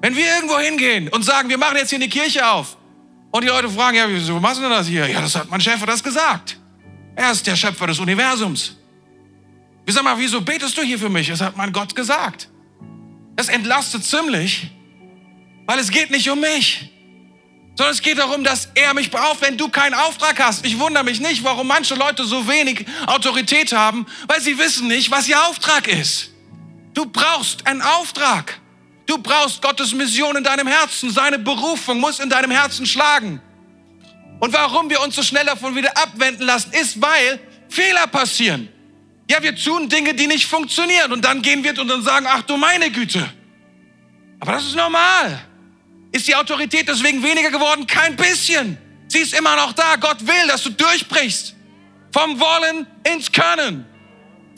S2: Wenn wir irgendwo hingehen und sagen, wir machen jetzt hier eine Kirche auf und die Leute fragen, ja, wieso machst du das hier? Ja, das hat mein Chef das gesagt. Er ist der Schöpfer des Universums. Wie sag mal, wieso betest du hier für mich? Das hat mein Gott gesagt. Das entlastet ziemlich, weil es geht nicht um mich, sondern es geht darum, dass er mich braucht, wenn du keinen Auftrag hast. Ich wundere mich nicht, warum manche Leute so wenig Autorität haben, weil sie wissen nicht, was ihr Auftrag ist. Du brauchst einen Auftrag. Du brauchst Gottes Mission in deinem Herzen. Seine Berufung muss in deinem Herzen schlagen. Und warum wir uns so schnell davon wieder abwenden lassen, ist, weil Fehler passieren. Ja, wir tun Dinge, die nicht funktionieren und dann gehen wir und dann sagen, ach du meine Güte. Aber das ist normal. Ist die Autorität deswegen weniger geworden? Kein bisschen. Sie ist immer noch da. Gott will, dass du durchbrichst. Vom Wollen ins Können.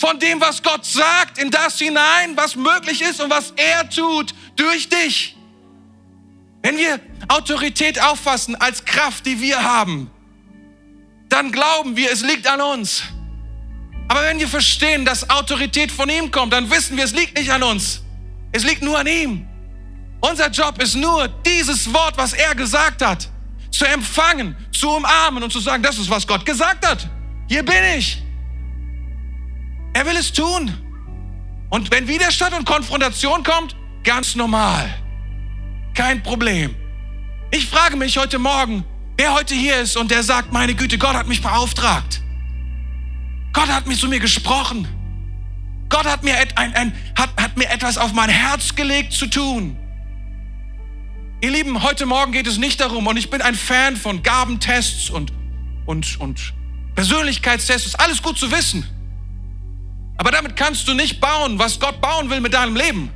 S2: Von dem, was Gott sagt, in das hinein, was möglich ist und was er tut durch dich. Wenn wir Autorität auffassen als Kraft, die wir haben, dann glauben wir, es liegt an uns. Aber wenn wir verstehen, dass Autorität von ihm kommt, dann wissen wir, es liegt nicht an uns. Es liegt nur an ihm. Unser Job ist nur, dieses Wort, was er gesagt hat, zu empfangen, zu umarmen und zu sagen, das ist, was Gott gesagt hat. Hier bin ich. Er will es tun. Und wenn Widerstand und Konfrontation kommt, ganz normal. Kein Problem. Ich frage mich heute Morgen, wer heute hier ist und der sagt, meine Güte, Gott hat mich beauftragt. Gott hat mich zu mir gesprochen. Gott hat mir, ein, ein, hat, hat mir etwas auf mein Herz gelegt zu tun. Ihr Lieben, heute Morgen geht es nicht darum, und ich bin ein Fan von Gabentests und, und, und Persönlichkeitstests, ist alles gut zu wissen. Aber damit kannst du nicht bauen, was Gott bauen will mit deinem Leben.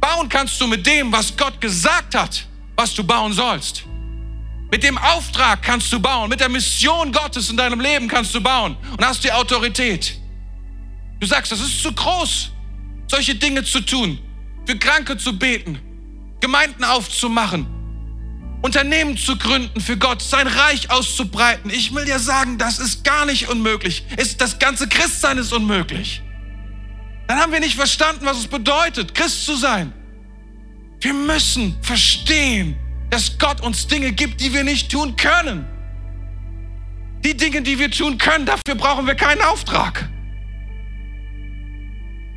S2: Bauen kannst du mit dem, was Gott gesagt hat, was du bauen sollst. Mit dem Auftrag kannst du bauen, mit der Mission Gottes in deinem Leben kannst du bauen und hast die Autorität. Du sagst, das ist zu groß, solche Dinge zu tun, für Kranke zu beten, Gemeinden aufzumachen, Unternehmen zu gründen für Gott, sein Reich auszubreiten. Ich will dir sagen, das ist gar nicht unmöglich. Das ganze Christsein ist unmöglich. Dann haben wir nicht verstanden, was es bedeutet, Christ zu sein. Wir müssen verstehen, dass Gott uns Dinge gibt, die wir nicht tun können. Die Dinge, die wir tun können, dafür brauchen wir keinen Auftrag.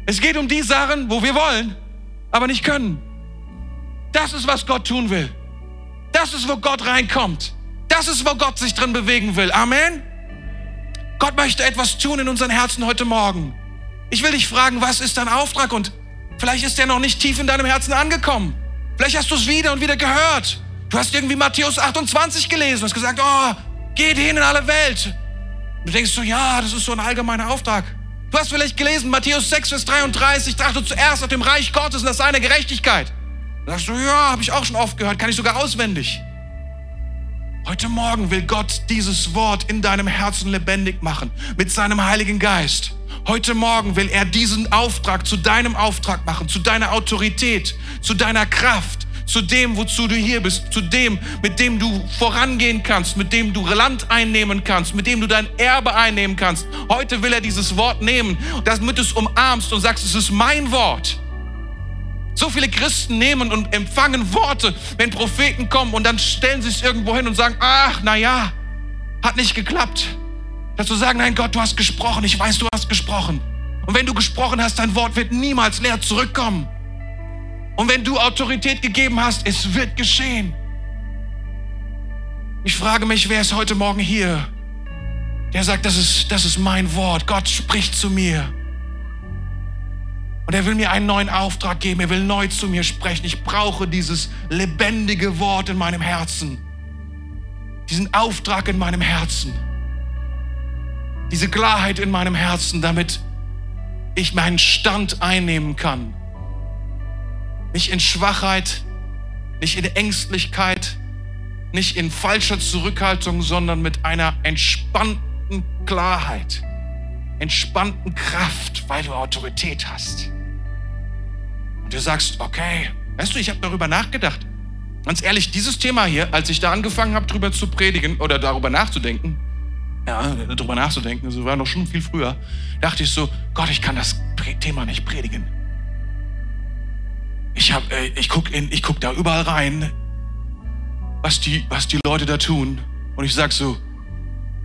S2: Es geht um die Sachen, wo wir wollen, aber nicht können. Das ist, was Gott tun will. Das ist, wo Gott reinkommt. Das ist, wo Gott sich drin bewegen will. Amen. Gott möchte etwas tun in unseren Herzen heute Morgen. Ich will dich fragen, was ist dein Auftrag? Und vielleicht ist der noch nicht tief in deinem Herzen angekommen. Vielleicht hast du es wieder und wieder gehört. Du hast irgendwie Matthäus 28 gelesen und hast gesagt, oh, geht hin in alle Welt. Du denkst so, ja, das ist so ein allgemeiner Auftrag. Du hast vielleicht gelesen, Matthäus 6, Vers 33, trachte zuerst auf dem Reich Gottes und das seine Gerechtigkeit. Da sagst du, ja, habe ich auch schon oft gehört, kann ich sogar auswendig. Heute Morgen will Gott dieses Wort in deinem Herzen lebendig machen mit seinem Heiligen Geist. Heute Morgen will er diesen Auftrag zu deinem Auftrag machen, zu deiner Autorität, zu deiner Kraft, zu dem, wozu du hier bist, zu dem, mit dem du vorangehen kannst, mit dem du Land einnehmen kannst, mit dem du dein Erbe einnehmen kannst. Heute will er dieses Wort nehmen, damit du es umarmst und sagst, es ist mein Wort. So viele Christen nehmen und empfangen Worte, wenn Propheten kommen und dann stellen sie es irgendwo hin und sagen, ach, na ja, hat nicht geklappt. Dazu sagen, nein Gott, du hast gesprochen, ich weiß, du hast gesprochen. Und wenn du gesprochen hast, dein Wort wird niemals leer zurückkommen. Und wenn du Autorität gegeben hast, es wird geschehen. Ich frage mich, wer ist heute Morgen hier, der sagt, das ist, das ist mein Wort. Gott spricht zu mir. Und er will mir einen neuen Auftrag geben. Er will neu zu mir sprechen. Ich brauche dieses lebendige Wort in meinem Herzen. Diesen Auftrag in meinem Herzen. Diese Klarheit in meinem Herzen, damit ich meinen Stand einnehmen kann. Nicht in Schwachheit, nicht in Ängstlichkeit, nicht in falscher Zurückhaltung, sondern mit einer entspannten Klarheit, entspannten Kraft, weil du Autorität hast. Und du sagst, okay, weißt du, ich habe darüber nachgedacht. Ganz ehrlich, dieses Thema hier, als ich da angefangen habe, darüber zu predigen oder darüber nachzudenken, ja, darüber nachzudenken, das war noch schon viel früher, dachte ich so, Gott, ich kann das Thema nicht predigen. Ich, hab, äh, ich gucke guck da überall rein, was die, was die Leute da tun. Und ich sag so,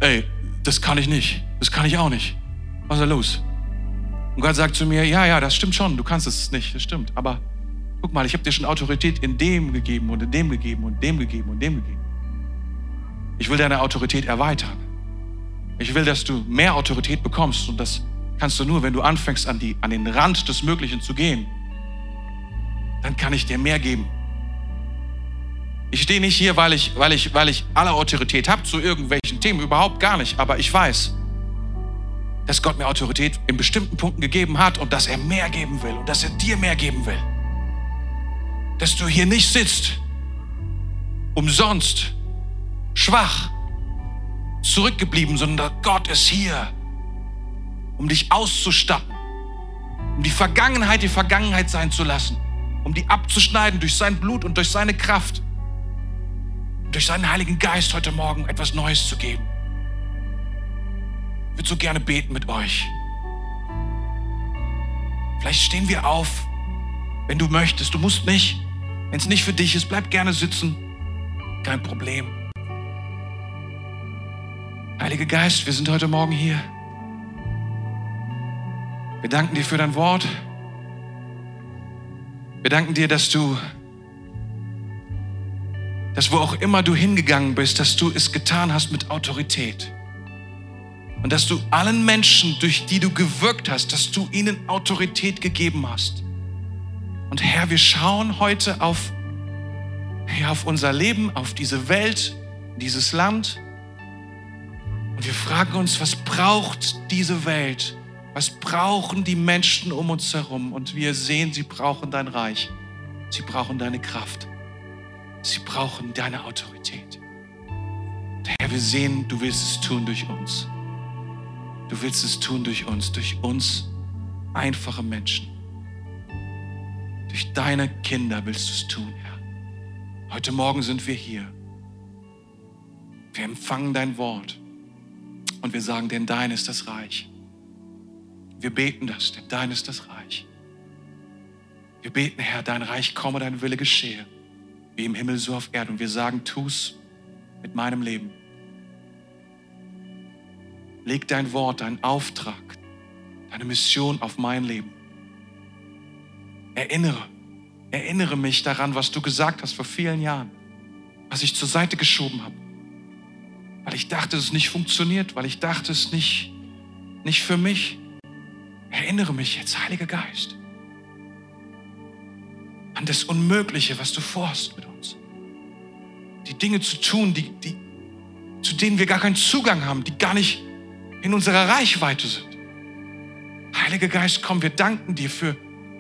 S2: ey, das kann ich nicht. Das kann ich auch nicht. Was ist da los? Und Gott sagt zu mir, ja, ja, das stimmt schon. Du kannst es nicht. Das stimmt. Aber guck mal, ich habe dir schon Autorität in dem gegeben und in dem gegeben und dem gegeben und dem gegeben. Ich will deine Autorität erweitern. Ich will, dass du mehr Autorität bekommst und das kannst du nur, wenn du anfängst, an, die, an den Rand des Möglichen zu gehen. Dann kann ich dir mehr geben. Ich stehe nicht hier, weil ich, weil ich, weil ich alle Autorität habe zu irgendwelchen Themen, überhaupt gar nicht. Aber ich weiß, dass Gott mir Autorität in bestimmten Punkten gegeben hat und dass er mehr geben will und dass er dir mehr geben will. Dass du hier nicht sitzt, umsonst, schwach, zurückgeblieben, sondern Gott ist hier, um dich auszustatten, um die Vergangenheit die Vergangenheit sein zu lassen, um die abzuschneiden durch sein Blut und durch seine Kraft, durch seinen Heiligen Geist heute Morgen etwas Neues zu geben. Ich würde so gerne beten mit euch. Vielleicht stehen wir auf, wenn du möchtest. Du musst nicht. Wenn es nicht für dich ist, bleib gerne sitzen. Kein Problem. Heiliger Geist, wir sind heute Morgen hier. Wir danken dir für dein Wort. Wir danken dir, dass du, dass wo auch immer du hingegangen bist, dass du es getan hast mit Autorität. Und dass du allen Menschen, durch die du gewirkt hast, dass du ihnen Autorität gegeben hast. Und Herr, wir schauen heute auf, ja, auf unser Leben, auf diese Welt, dieses Land. Und wir fragen uns, was braucht diese Welt? Was brauchen die Menschen um uns herum? Und wir sehen, sie brauchen dein Reich. Sie brauchen deine Kraft. Sie brauchen deine Autorität. Und Herr, wir sehen, du willst es tun durch uns. Du willst es tun durch uns, durch uns einfache Menschen. Durch deine Kinder willst du es tun, Herr. Heute Morgen sind wir hier. Wir empfangen dein Wort. Und wir sagen, denn dein ist das Reich. Wir beten das, denn dein ist das Reich. Wir beten, Herr, dein Reich komme, dein Wille geschehe, wie im Himmel so auf Erden. Und wir sagen, tu's mit meinem Leben. Leg dein Wort, deinen Auftrag, deine Mission auf mein Leben. Erinnere, erinnere mich daran, was du gesagt hast vor vielen Jahren, was ich zur Seite geschoben habe weil ich dachte, es nicht funktioniert, weil ich dachte, es nicht, nicht für mich. Erinnere mich jetzt, Heiliger Geist, an das Unmögliche, was du vorhast mit uns. Die Dinge zu tun, die, die, zu denen wir gar keinen Zugang haben, die gar nicht in unserer Reichweite sind. Heiliger Geist, komm, wir danken dir für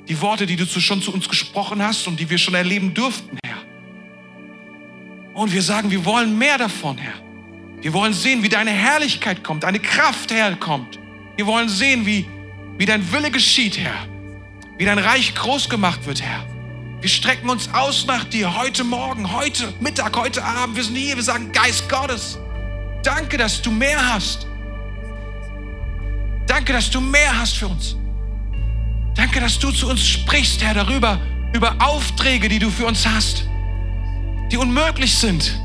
S2: die Worte, die du schon zu uns gesprochen hast und die wir schon erleben durften, Herr. Und wir sagen, wir wollen mehr davon, Herr. Wir wollen sehen, wie deine Herrlichkeit kommt, deine Kraft herkommt. Wir wollen sehen, wie, wie dein Wille geschieht, Herr. Wie dein Reich groß gemacht wird, Herr. Wir strecken uns aus nach dir heute Morgen, heute Mittag, heute Abend. Wir sind hier, wir sagen, Geist Gottes, danke, dass du mehr hast. Danke, dass du mehr hast für uns. Danke, dass du zu uns sprichst, Herr, darüber, über Aufträge, die du für uns hast, die unmöglich sind.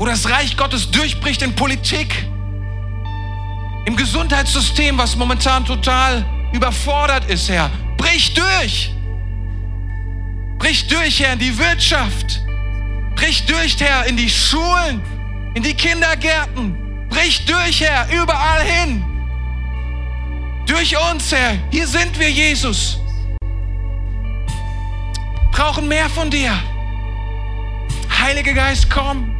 S2: Wo das Reich Gottes durchbricht in Politik, im Gesundheitssystem, was momentan total überfordert ist, Herr. Brich durch! Brich durch, Herr, in die Wirtschaft. Brich durch, Herr, in die Schulen, in die Kindergärten. Brich durch, Herr, überall hin. Durch uns, Herr. Hier sind wir, Jesus. Brauchen mehr von dir. Heiliger Geist, komm.